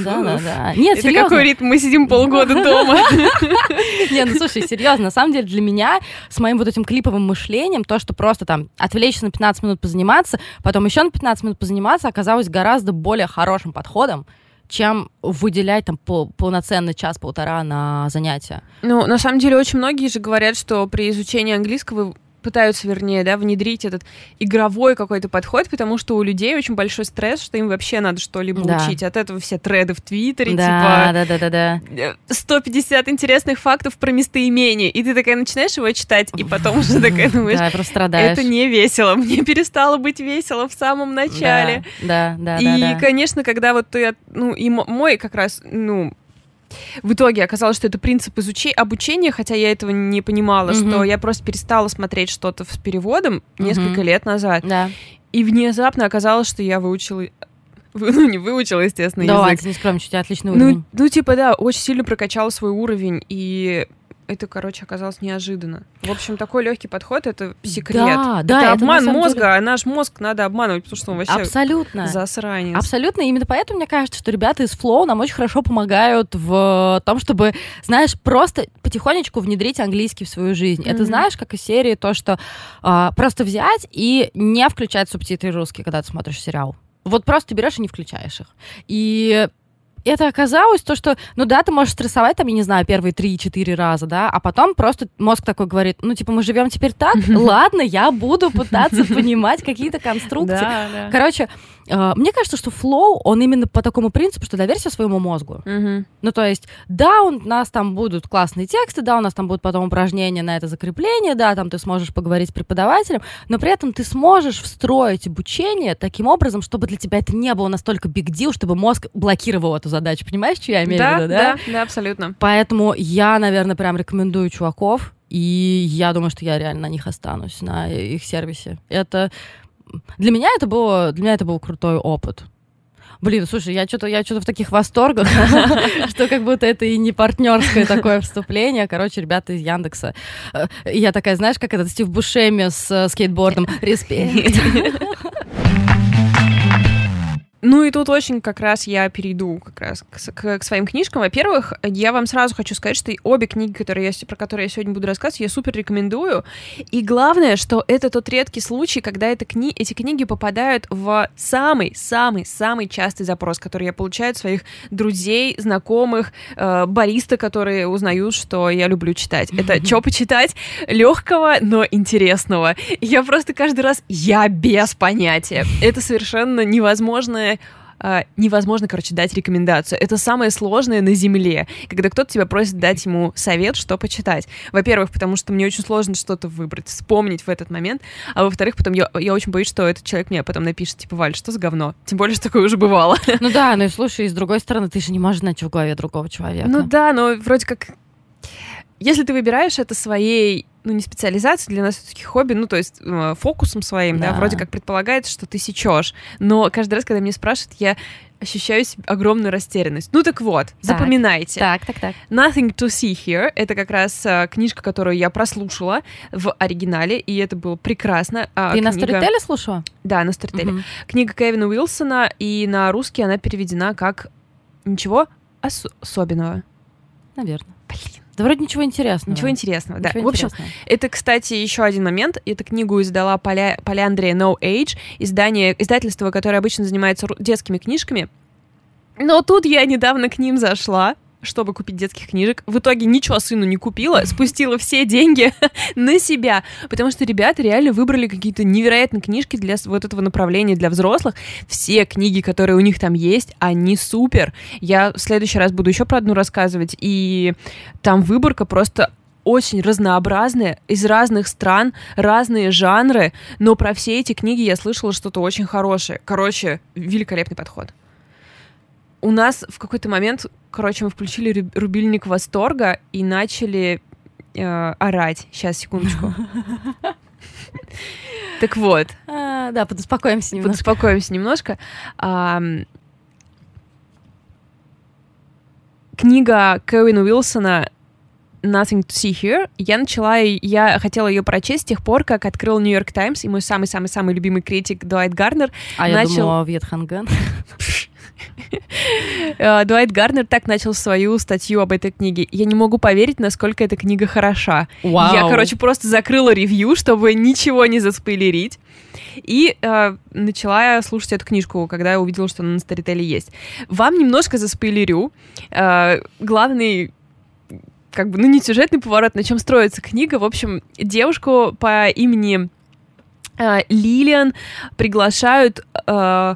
Да, да, да. Нет, Это серьезно. какой ритм? Мы сидим полгода дома. Не, ну слушай, серьезно, на самом деле для меня с моим вот этим клиповым мышлением то, что просто там отвлечься на 15 минут позаниматься, потом еще на 15 минут позаниматься, оказалось гораздо более хорошим подходом, чем выделять там пол, полноценный час-полтора на занятия. Ну, на самом деле, очень многие же говорят, что при изучении английского пытаются, вернее, да, внедрить этот игровой какой-то подход, потому что у людей очень большой стресс, что им вообще надо что-либо да. учить. От этого все треды в Твиттере, да, типа... Да, да, да, да. 150 интересных фактов про местоимения, и ты такая начинаешь его читать, и потом уже такая думаешь... Да, просто страдаешь. Это не весело. Мне перестало быть весело в самом начале. Да, да, да. И, конечно, когда вот ты... Ну, и мой как раз, ну, в итоге оказалось, что это принцип изучи... обучения, хотя я этого не понимала, mm-hmm. что я просто перестала смотреть что-то с переводом mm-hmm. несколько лет назад. Да. И внезапно оказалось, что я выучила ну, не выучила, естественно, да, язык. Да, не скромничай, отличный уровень. Ну, ну, типа, да, очень сильно прокачала свой уровень, и это, короче, оказалось неожиданно. В общем, такой легкий подход это секрет. Да, да, это, это обман мозга, деле... а наш мозг надо обманывать, потому что он вообще Абсолютно. засранец. Абсолютно. И именно поэтому мне кажется, что ребята из Flow нам очень хорошо помогают в том, чтобы, знаешь, просто потихонечку внедрить английский в свою жизнь. Mm-hmm. Это знаешь, как из серии то, что э, просто взять и не включать субтитры русские, когда ты смотришь сериал. Вот просто берешь и не включаешь их. И это оказалось то, что, ну да, ты можешь стрессовать там, я не знаю, первые три-четыре раза, да, а потом просто мозг такой говорит, ну типа мы живем теперь так, ладно, я буду пытаться понимать какие-то конструкции. Короче, мне кажется, что флоу, он именно по такому принципу, что доверься своему мозгу. Ну то есть, да, у нас там будут классные тексты, да, у нас там будут потом упражнения на это закрепление, да, там ты сможешь поговорить с преподавателем, но при этом ты сможешь встроить обучение таким образом, чтобы для тебя это не было настолько big deal, чтобы мозг блокировал эту задачу. Понимаешь, что я имею да, в виду, да? Да, да, абсолютно. Поэтому я, наверное, прям рекомендую чуваков, и я думаю, что я реально на них останусь, на их сервисе. Это для меня это было, для меня это был крутой опыт. Блин, слушай, я что-то я что-то в таких восторгах, что как будто это и не партнерское такое вступление. Короче, ребята из Яндекса. Э, я такая, знаешь, как этот Стив Бушеми с э, скейтбордом. Респект. Ну и тут очень как раз я перейду как раз к, к, к своим книжкам. Во-первых, я вам сразу хочу сказать, что обе книги, которые я, про которые я сегодня буду рассказывать, я супер рекомендую. И главное, что это тот редкий случай, когда это кни эти книги попадают в самый-самый-самый частый запрос, который я получаю от своих друзей, знакомых, э, бариста, которые узнают, что я люблю читать. Это что почитать? Легкого, но интересного. Я просто каждый раз, я без понятия. Это совершенно невозможное э, невозможно, короче, дать рекомендацию. Это самое сложное на Земле, когда кто-то тебя просит дать ему совет, что почитать. Во-первых, потому что мне очень сложно что-то выбрать, вспомнить в этот момент, а во-вторых, потом я, я очень боюсь, что этот человек мне потом напишет, типа, Валь, что за говно? Тем более, что такое уже бывало. Ну да, ну и слушай, с другой стороны, ты же не можешь знать в голове другого человека. Ну да, но вроде как если ты выбираешь это своей ну, не специализацией, для нас все-таки хобби, ну, то есть э, фокусом своим, да. да, вроде как предполагается, что ты сечешь. Но каждый раз, когда меня спрашивают, я ощущаю себе огромную растерянность. Ну так вот, так, запоминайте. Так, так, так. Nothing to see here. Это как раз а, книжка, которую я прослушала в оригинале, и это было прекрасно. А, Ты книга... на Storytel слушала? Да, на Storytel. Угу. Книга Кевина Уилсона, и на русский она переведена как «Ничего ос- особенного». Наверное. Блин. Да вроде ничего интересного. Ничего интересного, да. Ничего в общем, интересного. это, кстати, еще один момент. Эту книгу издала Поля, Поляндрия No Age, издание, издательство, которое обычно занимается детскими книжками. Но тут я недавно к ним зашла, чтобы купить детских книжек. В итоге ничего сыну не купила, спустила все деньги на себя, потому что ребята реально выбрали какие-то невероятные книжки для вот этого направления для взрослых. Все книги, которые у них там есть, они супер. Я в следующий раз буду еще про одну рассказывать, и там выборка просто очень разнообразная, из разных стран, разные жанры, но про все эти книги я слышала что-то очень хорошее. Короче, великолепный подход у нас в какой-то момент, короче, мы включили рубильник восторга и начали э, орать. Сейчас, секундочку. Так вот. А, да, подуспокоимся немножко. Подуспокоимся немножко. Книга Кевина Уилсона Nothing to See Here. Я начала, я хотела ее прочесть с тех пор, как открыл Нью Йорк Таймс, и мой самый-самый-самый любимый критик Дуайт Гарнер а начал... я думала, Вьетханган. Э, Дуайт Гарнер так начал свою статью об этой книге. Я не могу поверить, насколько эта книга хороша. Вау. Я, короче, просто закрыла ревью, чтобы ничего не заспойлерить. И э, начала слушать эту книжку, когда я увидела, что она на Старителе есть. Вам немножко заспойлерю. Э, главный как бы, ну, не сюжетный поворот, на чем строится книга. В общем, девушку по имени э, Лилиан приглашают Э,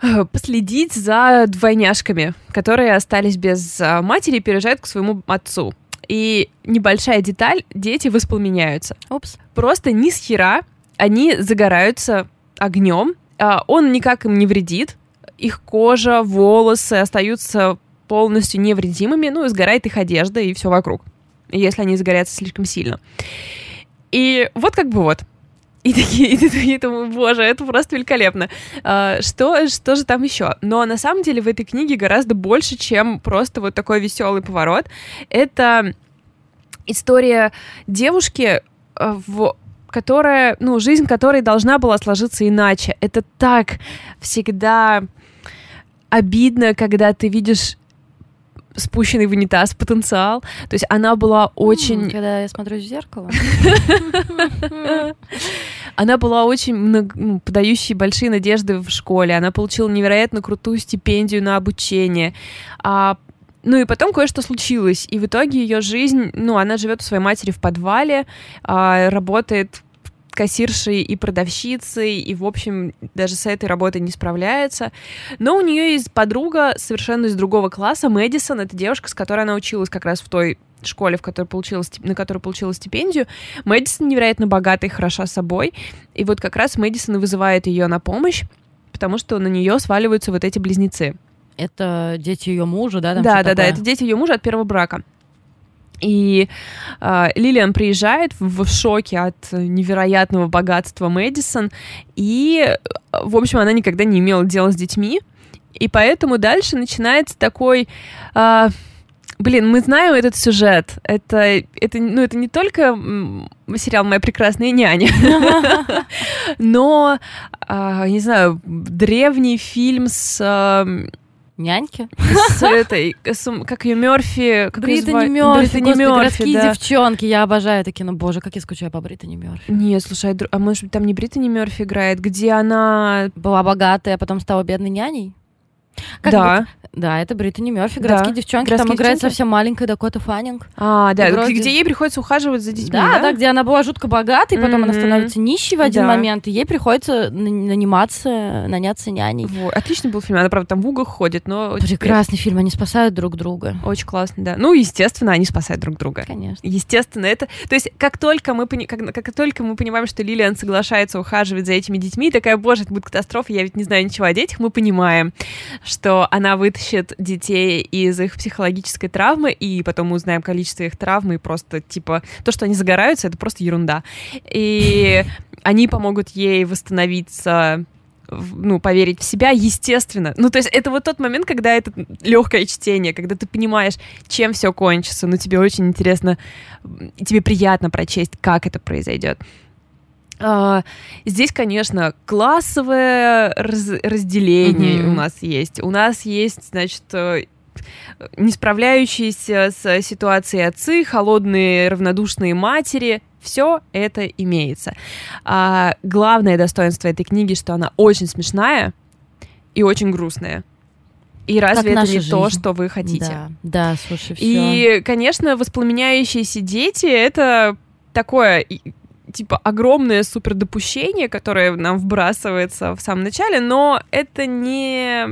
последить за двойняшками, которые остались без э, матери и переезжают к своему отцу. И небольшая деталь, дети воспламеняются. Упс. Просто ни с хера они загораются огнем, а он никак им не вредит, их кожа, волосы остаются полностью невредимыми, ну и сгорает их одежда и все вокруг, если они загорятся слишком сильно. И вот как бы вот, и такие, и ты думаешь, боже, это просто великолепно. А, что, что же там еще? Но на самом деле в этой книге гораздо больше, чем просто вот такой веселый поворот. Это история девушки, а, в которая, ну, жизнь которой должна была сложиться иначе. Это так всегда обидно, когда ты видишь спущенный в унитаз потенциал. То есть она была очень... Когда я смотрю в зеркало. Она была очень ну, подающей большие надежды в школе. Она получила невероятно крутую стипендию на обучение. А ну и потом кое-что случилось, и в итоге ее жизнь, ну, она живет у своей матери в подвале, а, работает кассиршей и продавщицей, и, в общем, даже с этой работой не справляется. Но у нее есть подруга совершенно из другого класса, Мэдисон, это девушка, с которой она училась как раз в той школе, в которой получила, на которой получила стипендию. Мэдисон невероятно богатая и хороша собой, и вот как раз Мэдисон вызывает ее на помощь, потому что на нее сваливаются вот эти близнецы. Это дети ее мужа, да? да, да, такое? да, это дети ее мужа от первого брака. И э, Лилиан приезжает в, в шоке от невероятного богатства Мэдисон, и, в общем, она никогда не имела дела с детьми, и поэтому дальше начинается такой... Э, Блин, мы знаем этот сюжет. Это, это, ну, это не только сериал «Моя прекрасная няня», но, не знаю, древний фильм с Няньки? С этой, с, как ее Мерфи. Как Британи Мерфи, Британи Господи, Мерфи, городские да. девчонки. Я обожаю это кино. Боже, как я скучаю по Британи Мерфи. Нет, слушай, а может быть там не Британи Мерфи играет, где она... Была богатая, а потом стала бедной няней? Как да. Вот, да, это Бриттани Мерфи, городские да. девчонки. Городские там играет совсем маленькая Дакота Фаннинг. А, да, вроде... где ей приходится ухаживать за детьми, да? Да, да, где она была жутко богатой, потом mm-hmm. она становится нищей в один да. момент, и ей приходится наниматься, наняться няней. Вот. Отличный был фильм, она, правда, там в угол ходит, но... Прекрасный фильм, они спасают друг друга. Очень классно, да. Ну, естественно, они спасают друг друга. Конечно. Естественно, это... То есть, как только мы, пони... как, как только мы понимаем, что Лилиан соглашается ухаживать за этими детьми, такая, боже, это будет катастрофа, я ведь не знаю ничего о детях, мы понимаем, что она вытащит детей из их психологической травмы, и потом мы узнаем количество их травм, и просто, типа, то, что они загораются, это просто ерунда. И они помогут ей восстановиться ну, поверить в себя, естественно. Ну, то есть это вот тот момент, когда это легкое чтение, когда ты понимаешь, чем все кончится, но тебе очень интересно, и тебе приятно прочесть, как это произойдет. Uh, здесь, конечно, классовое раз разделение mm-hmm. у нас есть. У нас есть, значит, э, не справляющиеся с ситуацией отцы, холодные, равнодушные матери. Все это имеется. А, главное достоинство этой книги, что она очень смешная и очень грустная. И разве как это не жизнь. то, что вы хотите? Да, да, слушай, все. И, конечно, воспламеняющиеся дети — это такое типа огромное супердопущение, которое нам вбрасывается в самом начале, но это не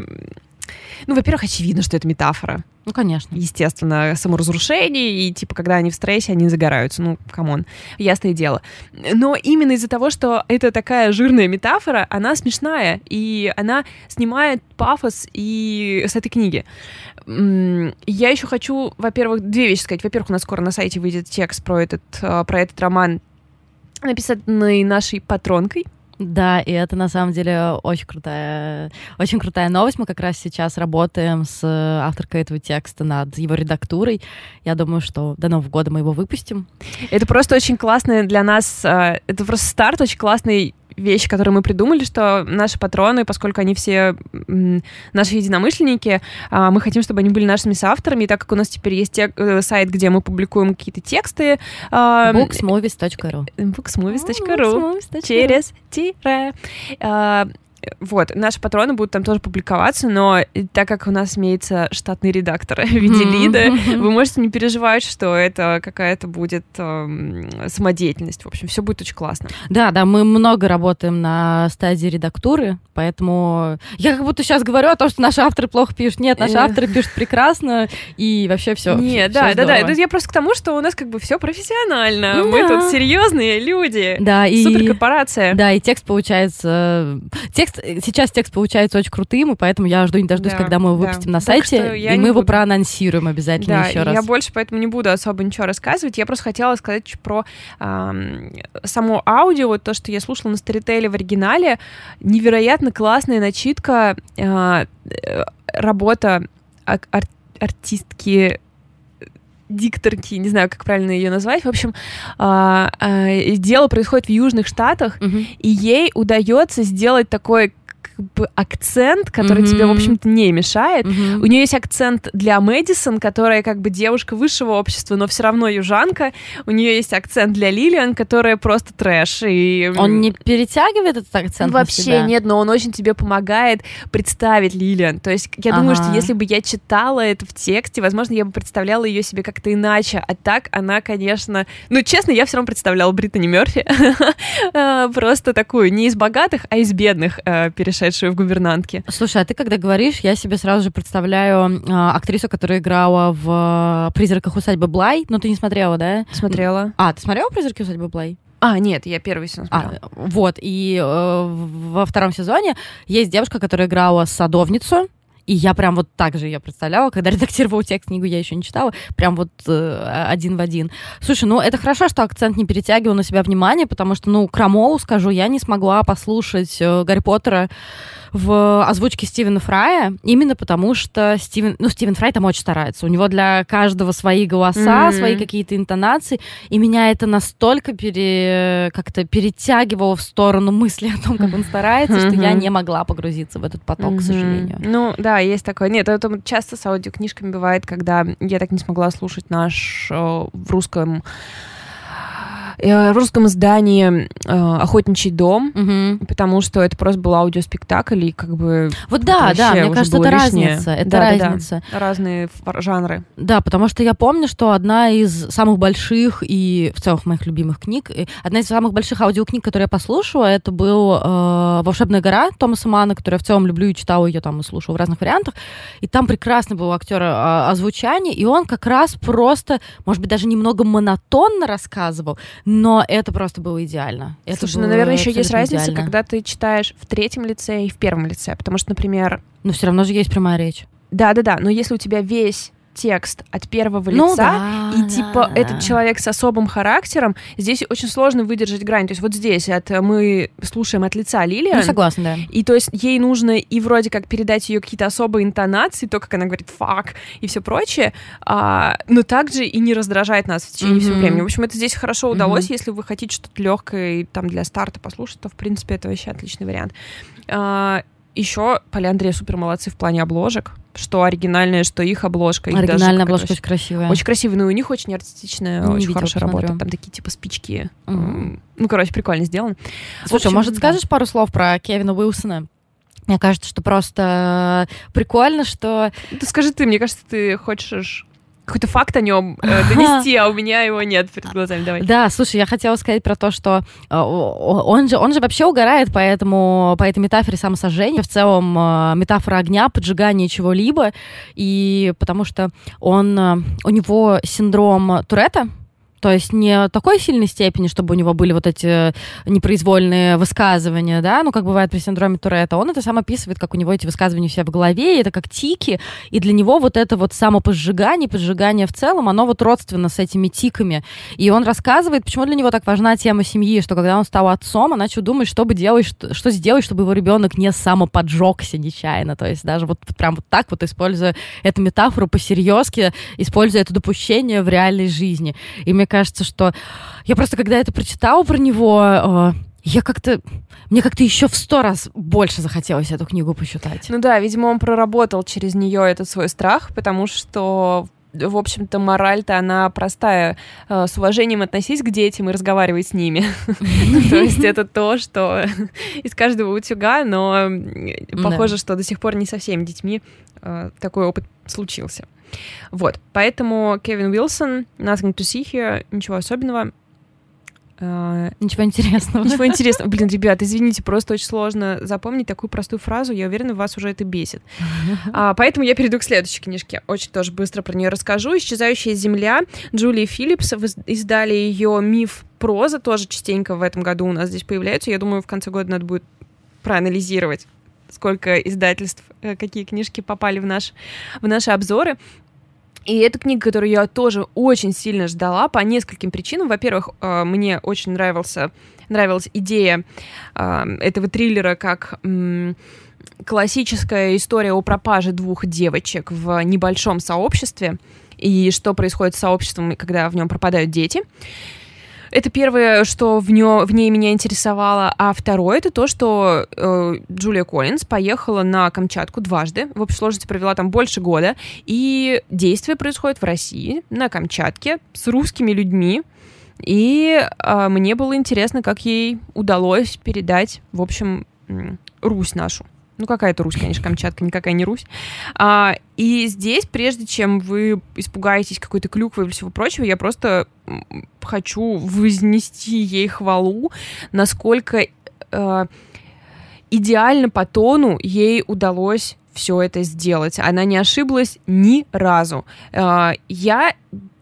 ну, во-первых, очевидно, что это метафора. Ну, конечно. Естественно, саморазрушение, и, типа, когда они в стрессе, они загораются. Ну, come on, ясное дело. Но именно из-за того, что это такая жирная метафора, она смешная, и она снимает пафос и с этой книги. Я еще хочу, во-первых, две вещи сказать. Во-первых, у нас скоро на сайте выйдет текст про этот, э, про этот роман, написанный нашей патронкой, да, и это на самом деле очень крутая, очень крутая новость. Мы как раз сейчас работаем с авторкой этого текста над его редактурой. Я думаю, что до Нового года мы его выпустим. Это просто очень классный для нас, э, это просто старт очень классный вещи, которые мы придумали, что наши патроны, поскольку они все наши единомышленники, а, мы хотим, чтобы они были нашими соавторами, и так как у нас теперь есть э, сайт, где мы публикуем какие-то тексты... booksmovies.ru booksmovies.ru через тире. А, вот, наши патроны будут там тоже публиковаться, но так как у нас имеется штатный редактор в виде лида, вы можете не переживать, что это какая-то будет э, самодеятельность. В общем, все будет очень классно. Да, да, мы много работаем на стадии редактуры, поэтому я как будто сейчас говорю о том, что наши авторы плохо пишут. Нет, наши авторы пишут прекрасно, и вообще все. Нет, да, да, да. Я просто к тому, что у нас как бы все профессионально. Ну, мы тут серьезные люди. Да, и суперкорпорация. Да, и текст получается. Текст текст, сейчас текст получается очень крутым, и поэтому я жду не дождусь, да, когда мы его выпустим да. на сайте, и мы его буду. проанонсируем обязательно да, еще раз. Я больше поэтому не буду особо ничего рассказывать. Я просто хотела сказать про э, само аудио, вот то, что я слушала на Storytel в оригинале. Невероятно классная начитка, э, работа ар артистки дикторки, не знаю, как правильно ее назвать. В общем, э, э, дело происходит в Южных Штатах, угу. и ей удается сделать такой бы акцент, который mm-hmm. тебе, в общем-то, не мешает. Mm-hmm. У нее есть акцент для Мэдисон, которая как бы девушка высшего общества, но все равно южанка. У нее есть акцент для Лилиан, которая просто трэш. И... Он не перетягивает этот акцент Вообще нет, но он очень тебе помогает представить Лилиан. То есть я ага. думаю, что если бы я читала это в тексте, возможно, я бы представляла ее себе как-то иначе. А так она, конечно... Ну, честно, я все равно представляла Бриттани Мерфи. А, просто такую, не из богатых, а из бедных э, перешедших сумасшедшую в гувернантке. Слушай, а ты когда говоришь, я себе сразу же представляю э, актрису, которая играла в «Призраках усадьбы Блай», но ты не смотрела, да? Смотрела. А, ты смотрела «Призраки усадьбы Блай»? А, нет, я первый сезон а, смотрела. А, вот, и э, во втором сезоне есть девушка, которая играла садовницу, и я прям вот так же ее представляла, когда редактировала текст, книгу я еще не читала, прям вот э, один в один. Слушай, ну это хорошо, что акцент не перетягивал на себя внимание, потому что, ну, Крамолу, скажу, я не смогла послушать э, Гарри Поттера в озвучке Стивена Фрая, именно потому что Стивен, ну, Стивен Фрай там очень старается. У него для каждого свои голоса, mm-hmm. свои какие-то интонации, и меня это настолько пере, как-то перетягивало в сторону мысли о том, как он старается, mm-hmm. что я не могла погрузиться в этот поток, mm-hmm. к сожалению. Ну, да, есть такое. Нет, это часто с аудиокнижками бывает, когда я так не смогла слушать наш э, в русском в русском издании э, «Охотничий дом», угу. потому что это просто был аудиоспектакль, и как бы... Вот да, да, мне кажется, это лишнее. разница. Это да, разница. Да, да. Разные жанры. Да, потому что я помню, что одна из самых больших и в целом моих любимых книг, одна из самых больших аудиокниг, которые я послушала, это был э, «Волшебная гора» Томаса Мана, который я в целом люблю и читала ее там и слушала в разных вариантах. И там прекрасно был актер э, озвучания, и он как раз просто, может быть, даже немного монотонно рассказывал, но это просто было идеально. Это Слушай, ну, наверное, еще есть разница, идеально. когда ты читаешь в третьем лице и в первом лице, потому что, например... Но все равно же есть прямая речь. Да-да-да, но если у тебя весь текст от первого ну, лица, да, и типа да, этот человек с особым характером, здесь очень сложно выдержать грань. То есть вот здесь от, мы слушаем от лица Лилии. Ну, согласна, да. И то есть ей нужно и вроде как передать ее какие-то особые интонации, то, как она говорит «фак» и все прочее, а, но также и не раздражает нас в течение mm-hmm. всего времени. В общем, это здесь хорошо удалось. Mm-hmm. Если вы хотите что-то легкое там для старта послушать, то, в принципе, это вообще отличный вариант. А, еще Поля Андрея супер молодцы в плане обложек что оригинальная, что их обложка. Их Оригинальная обложка очень красивая. Очень красивая, но у них очень артистичная, не очень видела, хорошая посмотрю. работа. Там такие типа спички. Mm. Ну, короче, прикольно сделано. Слушай, общем, может, да. скажешь пару слов про Кевина Уилсона? Мне кажется, что просто прикольно, что... Да скажи ты, мне кажется, ты хочешь какой-то факт о нем э, донести, а у меня его нет перед глазами. Давай. Да, слушай, я хотела сказать про то, что э, он же, он же вообще угорает по, этому, по этой метафоре самосожжения. В целом э, метафора огня, поджигания чего-либо. И потому что он, э, у него синдром Туретта, то есть не такой сильной степени, чтобы у него были вот эти непроизвольные высказывания, да, ну, как бывает при синдроме Туретта. Он это сам описывает, как у него эти высказывания все в голове, это как тики, и для него вот это вот самопожигание, поджигание в целом, оно вот родственно с этими тиками. И он рассказывает, почему для него так важна тема семьи, что когда он стал отцом, он начал думать, что бы делать, что, что сделать, чтобы его ребенок не самоподжегся нечаянно. То есть даже вот прям вот так вот используя эту метафору по-серьезки, используя это допущение в реальной жизни. И мне кажется, что я просто, когда это прочитала про него, э, я как-то... Мне как-то еще в сто раз больше захотелось эту книгу почитать. Ну да, видимо, он проработал через нее этот свой страх, потому что в общем-то, мораль-то она простая. Э, с уважением относись к детям и разговаривай с ними. То есть это то, что из каждого утюга, но похоже, что до сих пор не со всеми детьми э, такой опыт случился. Вот, поэтому Кевин Уилсон, Nothing to see here, ничего особенного. Uh, ничего интересного. Ничего интересного. Блин, ребят, извините, просто очень сложно запомнить такую простую фразу. Я уверена, вас уже это бесит. uh, поэтому я перейду к следующей книжке. Очень тоже быстро про нее расскажу. «Исчезающая земля». Джулии Филлипс издали ее «Миф проза». Тоже частенько в этом году у нас здесь появляется. Я думаю, в конце года надо будет проанализировать сколько издательств, э, какие книжки попали в, наш, в наши обзоры. И эта книга, которую я тоже очень сильно ждала по нескольким причинам. Во-первых, э, мне очень нравился, нравилась идея э, этого триллера как классическая история о пропаже двух девочек в небольшом сообществе и что происходит с сообществом, когда в нем пропадают дети. Это первое, что в, нё, в ней меня интересовало. А второе, это то, что э, Джулия Коллинз поехала на Камчатку дважды. В общей сложности провела там больше года. И действие происходит в России, на Камчатке, с русскими людьми. И э, мне было интересно, как ей удалось передать, в общем, Русь нашу. Ну, какая-то Русь, конечно, Камчатка, никакая не Русь. А, и здесь, прежде чем вы испугаетесь какой-то клюквы или всего прочего, я просто хочу вознести ей хвалу, насколько э, идеально по тону ей удалось все это сделать. Она не ошиблась ни разу. Э, я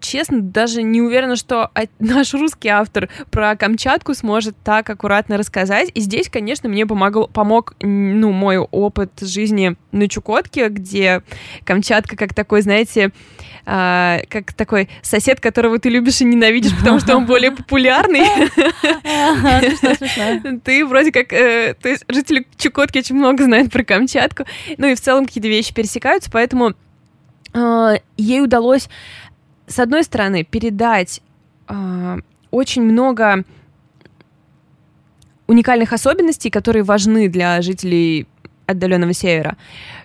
честно, даже не уверена, что наш русский автор про Камчатку сможет так аккуратно рассказать. И здесь, конечно, мне помогал, помог ну, мой опыт жизни на Чукотке, где Камчатка как такой, знаете, а, как такой сосед, которого ты любишь и ненавидишь, потому что он более популярный. Ты вроде как... Э, то есть жители Чукотки очень много знают про Камчатку. Ну и в целом какие-то вещи пересекаются, поэтому а, ей удалось с одной стороны, передать э, очень много уникальных особенностей, которые важны для жителей отдаленного севера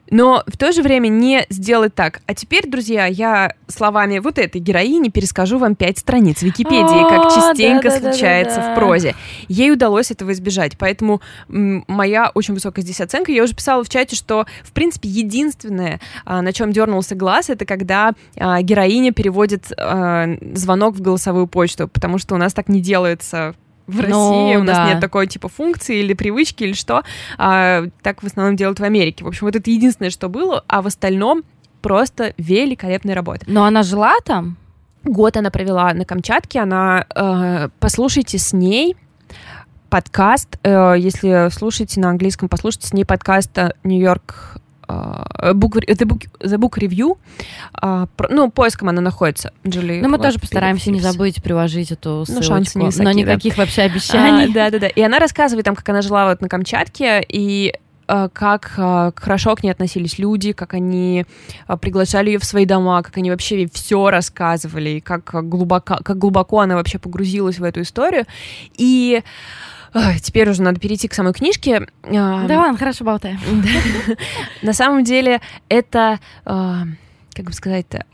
но в то же время не сделать так. А теперь, друзья, я словами вот этой героини перескажу вам пять страниц Википедии, как частенько случается в прозе. Ей удалось этого избежать, поэтому моя очень высокая здесь оценка. Я уже писала в чате, что, в принципе, единственное, а, на чем дернулся глаз, это когда а, героиня переводит а, звонок в голосовую почту, потому что у нас так не делается в России, ну, у нас да. нет такой типа функции или привычки или что. А, так в основном делают в Америке. В общем, вот это единственное, что было, а в остальном просто великолепная работа. Но она жила там? год она провела на Камчатке, она, э, послушайте с ней подкаст, э, если слушаете на английском, послушайте с ней подкаст Нью-Йорк Uh, book, the, book, the Book Review. Uh, про, ну, поиском она находится. Джули. Ну, мы тоже постараемся не забыть приложить эту ссылочку. Ну, шансы не но никаких да. вообще обещаний. Да-да-да. И она рассказывает там, как она жила вот на Камчатке, и как э, хорошо к ней относились люди, как они э, приглашали ее в свои дома, как они вообще все рассказывали, как глубоко, как глубоко она вообще погрузилась в эту историю. И Теперь уже надо перейти к самой книжке. Да, ладно, хорошо болтаем. На самом деле это, как бы сказать-то,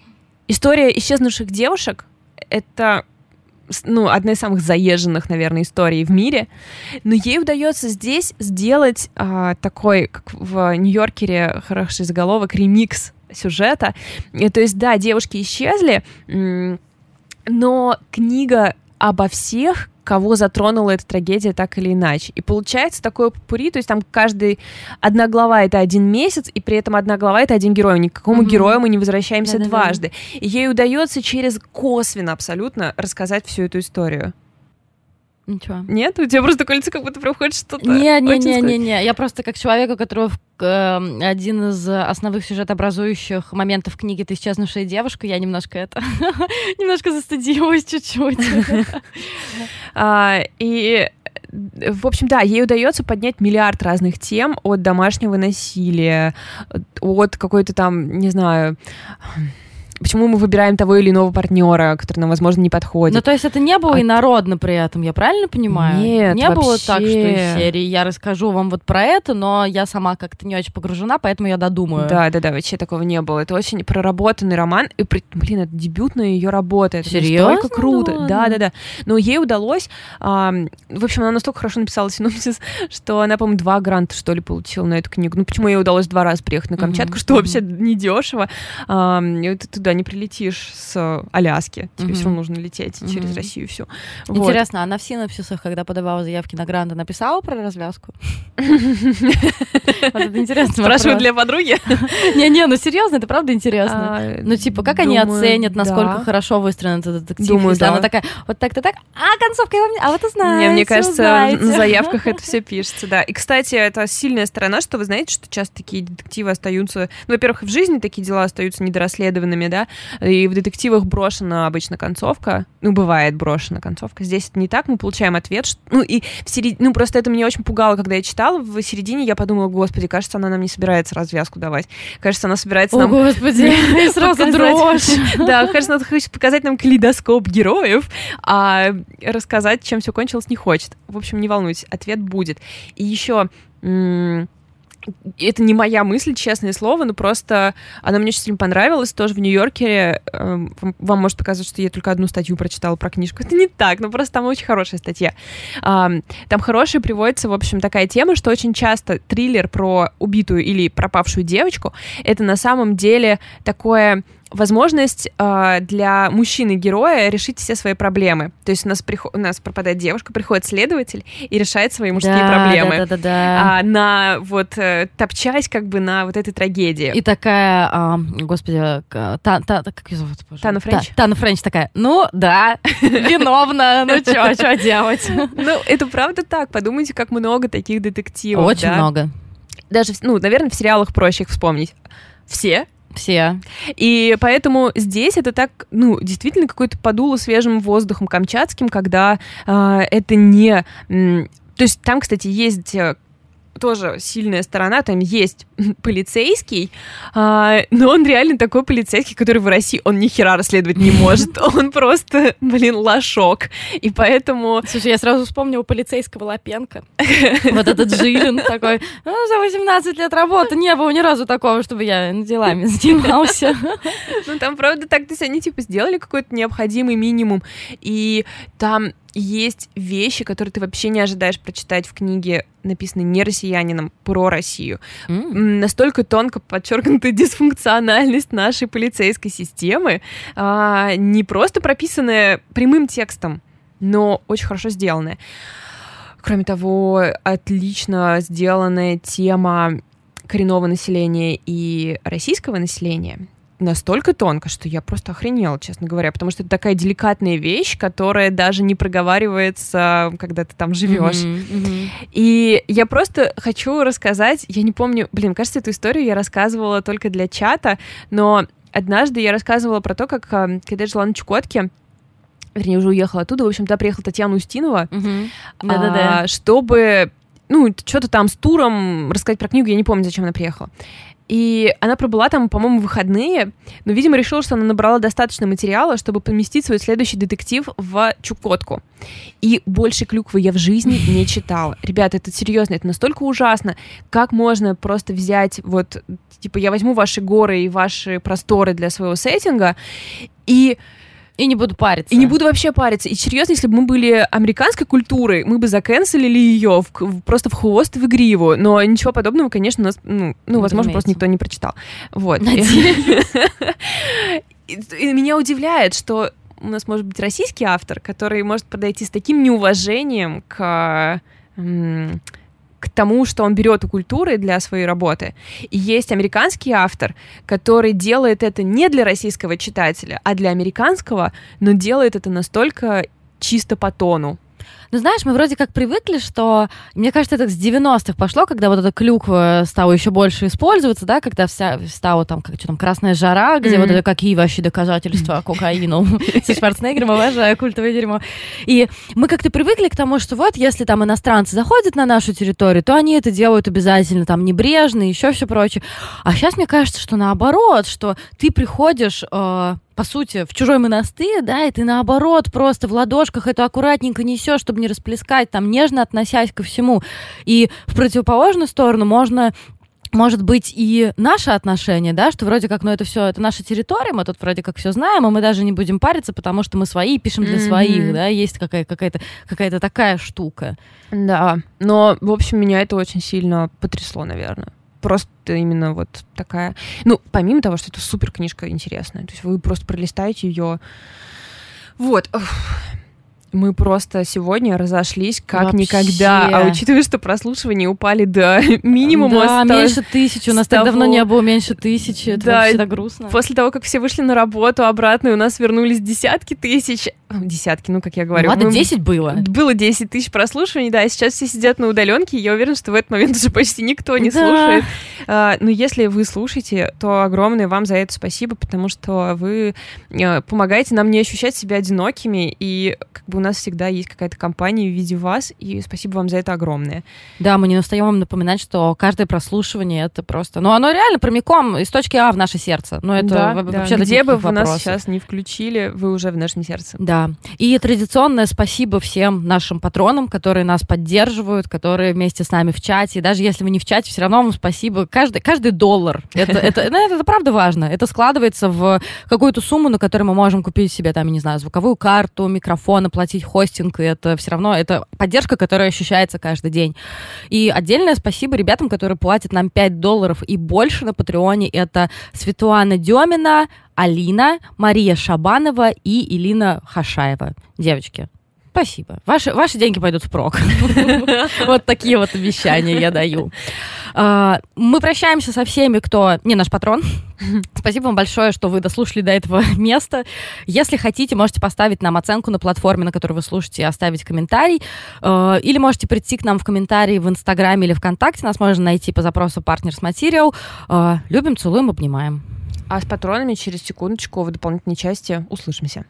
история исчезнувших девушек. Это ну, одна из самых заезженных, наверное, историй в мире. Но ей удается здесь сделать а, такой, как в Нью-Йоркере хороший заголовок, ремикс сюжета. И, то есть, да, девушки исчезли, но книга обо всех, кого затронула эта трагедия так или иначе. И получается такое пури, то есть там каждый одна глава это один месяц, и при этом одна глава это один герой. Ни к какому mm-hmm. герою мы не возвращаемся Да-да-да. дважды. И ей удается через косвенно абсолютно рассказать всю эту историю. Ничего. Нет? У тебя просто лицо, как будто проходит что-то. Не, не, не, не, не. Я просто как человек, у которого э, один из основных сюжетообразующих моментов книги «Ты исчезнувшая девушка», я немножко это... немножко застыдилась чуть-чуть. А, и в общем, да, ей удается поднять миллиард разных тем от домашнего насилия, от какой-то там, не знаю, почему мы выбираем того или иного партнера, который нам, возможно, не подходит. Ну, то есть это не было а... инородно при этом, я правильно понимаю? Нет, Не вообще... было так, что из серии я расскажу вам вот про это, но я сама как-то не очень погружена, поэтому я додумаю. Да, да, да, вообще такого не было. Это очень проработанный роман, и, блин, это дебютная ее работа. Это Серьезно? настолько круто. Да, да, да. Но ей удалось, а, в общем, она настолько хорошо написала синопсис, что она, по-моему, два гранта, что ли, получила на эту книгу. Ну, почему ей удалось два раза приехать на Камчатку, mm-hmm. что вообще недешево. А, ты туда не прилетишь с Аляски, тебе mm-hmm. все равно нужно лететь mm-hmm. через Россию всю. Интересно, вот. она в синопсисах, когда подавала заявки на гранты, написала про развязку? Это интересно. Спрашиваю для подруги? Не-не, ну серьезно, это правда интересно. А, ну типа, как они оценят, насколько хорошо выстроен этот детектив? Думаю, да. она такая, вот так-то так, а концовка, а вот знаете. Мне кажется, на заявках это все пишется, да. И, кстати, это сильная сторона, что вы знаете, что часто такие детективы остаются, ну, во-первых, в жизни такие дела остаются недорасследованными, да, и в детективах брошена обычно концовка, ну, бывает брошена концовка. Здесь это не так, мы получаем ответ, что... ну, и в середине, ну, просто это меня очень пугало, когда я читала, в середине я подумала, господи, кажется, она нам не собирается развязку давать. Кажется, она собирается О, нам... господи, сразу дрожь. Да, кажется, она хочет показать нам калейдоскоп героев, а рассказать, чем все кончилось, не хочет. В общем, не волнуйтесь, ответ будет. И еще это не моя мысль, честное слово, но просто она мне очень сильно понравилась. Тоже в Нью-Йоркере э, вам может показаться, что я только одну статью прочитала про книжку. Это не так, но просто там очень хорошая статья. Там хорошая приводится, в общем, такая тема, что очень часто триллер про убитую или пропавшую девочку — это на самом деле такое возможность э, для мужчины-героя решить все свои проблемы. То есть у нас, приход... у нас пропадает девушка, приходит следователь и решает свои мужские да, проблемы. Да, да, да, да. А, на вот э, топчась как бы на вот этой трагедии. И такая, а, господи, та, та, как ее зовут? Боже? Тана Френч? Та, Тана Френч такая, ну да, виновна, ну что, что делать? Ну, это правда так. Подумайте, как много таких детективов. Очень много. Даже, ну, наверное, в сериалах проще их вспомнить. Все все. И поэтому здесь это так, ну, действительно какой-то подуло свежим воздухом камчатским, когда э, это не... То есть там, кстати, есть э, тоже сильная сторона, там есть полицейский, а, но он реально такой полицейский, который в России, он ни хера расследовать не может, он просто, блин, лошок, и поэтому... Слушай, я сразу вспомнила полицейского Лапенко, вот этот Жилин такой, ну, за 18 лет работы не было ни разу такого, чтобы я делами занимался. Ну, там, правда, так, то есть они, типа, сделали какой-то необходимый минимум, и там есть вещи, которые ты вообще не ожидаешь прочитать в книге, написанной не россиянином, про Россию. Mm. Настолько тонко подчеркнута дисфункциональность нашей полицейской системы, а, не просто прописанная прямым текстом, но очень хорошо сделанная. Кроме того, отлично сделанная тема коренного населения и российского населения настолько тонко, что я просто охренела, честно говоря, потому что это такая деликатная вещь, которая даже не проговаривается, когда ты там живешь. Mm-hmm, mm-hmm. И я просто хочу рассказать, я не помню, блин, кажется, эту историю я рассказывала только для чата, но однажды я рассказывала про то, как, э, когда я жила на Чукотке, вернее, уже уехала оттуда, в общем, туда приехала Татьяна Устинова, mm-hmm. а, чтобы ну, что-то там с туром рассказать про книгу, я не помню, зачем она приехала. И она пробыла там, по-моему, выходные, но, видимо, решила, что она набрала достаточно материала, чтобы поместить свой следующий детектив в Чукотку. И больше клюквы я в жизни не читала. Ребята, это серьезно, это настолько ужасно. Как можно просто взять вот, типа, я возьму ваши горы и ваши просторы для своего сеттинга и и не буду париться. И не буду вообще париться. И серьезно, если бы мы были американской культурой, мы бы заканцелили ее в, просто в хвост в игриву. Но ничего подобного, конечно, у нас, ну, ну возможно, просто никто не прочитал. Вот. И меня удивляет, что у нас может быть российский автор, который может подойти с таким неуважением к к тому, что он берет у культуры для своей работы. И есть американский автор, который делает это не для российского читателя, а для американского, но делает это настолько чисто по тону. Ну, знаешь, мы вроде как привыкли, что, мне кажется, это с 90-х пошло, когда вот эта клюква стала еще больше использоваться, да, когда вся стала там, как, что там, красная жара, где mm-hmm. вот это какие вообще доказательства кокаину со Шварценеггером, обожаю культовое дерьмо. И мы как-то привыкли к тому, что вот, если там иностранцы заходят на нашу территорию, то они это делают обязательно там небрежно, еще все прочее. А сейчас мне кажется, что наоборот, что ты приходишь э, по сути, в чужой монастырь, да, и ты наоборот просто в ладошках это аккуратненько несешь, чтобы не расплескать, там, нежно относясь ко всему. И в противоположную сторону можно может быть и наше отношение, да, что вроде как, ну это все, это наша территория, мы тут вроде как все знаем, и мы даже не будем париться, потому что мы свои пишем для mm-hmm. своих, да, есть какая- какая-то какая-то такая штука. Да, но, в общем, меня это очень сильно потрясло, наверное просто именно вот такая... Ну, помимо того, что это супер книжка интересная, то есть вы просто пролистаете ее... Вот мы просто сегодня разошлись как Вообще. никогда. А учитывая, что прослушивания упали до минимума. Да, став... меньше тысячи. У нас так давно не было меньше тысячи. Это да, всегда грустно. После того, как все вышли на работу обратно, и у нас вернулись десятки тысяч. Десятки, ну, как я говорю. Ладно, мы... 10 было. Было 10 тысяч прослушиваний, да. Сейчас все сидят на удаленке, и я уверена, что в этот момент уже почти никто не да. слушает. А, но если вы слушаете, то огромное вам за это спасибо, потому что вы а, помогаете нам не ощущать себя одинокими, и как бы нас всегда есть какая-то компания в виде вас, и спасибо вам за это огромное. Да, мы не устаем вам напоминать, что каждое прослушивание это просто... Ну, оно реально прямиком из точки А в наше сердце. Ну, это да, вообще да. Где бы вы нас сейчас не включили, вы уже в нашем сердце. Да. И традиционное спасибо всем нашим патронам, которые нас поддерживают, которые вместе с нами в чате. И даже если вы не в чате, все равно вам спасибо. Каждый, каждый доллар. Это, это, ну, это, это правда важно. Это складывается в какую-то сумму, на которой мы можем купить себе, там, не знаю, звуковую карту, микрофон, оплатить платить хостинг, и это все равно, это поддержка, которая ощущается каждый день. И отдельное спасибо ребятам, которые платят нам 5 долларов и больше на Патреоне. Это Светлана Демина, Алина, Мария Шабанова и Илина Хашаева. Девочки, Спасибо. Ваши, ваши деньги пойдут впрок. Вот такие вот обещания я даю. А, мы прощаемся со всеми, кто не наш патрон. Спасибо вам большое, что вы дослушали до этого места. Если хотите, можете поставить нам оценку на платформе, на которой вы слушаете, и оставить комментарий. А, или можете прийти к нам в комментарии в Инстаграме или ВКонтакте. Нас можно найти по запросу Partners Material. А, любим, целуем, обнимаем. А с патронами через секундочку в дополнительной части услышимся.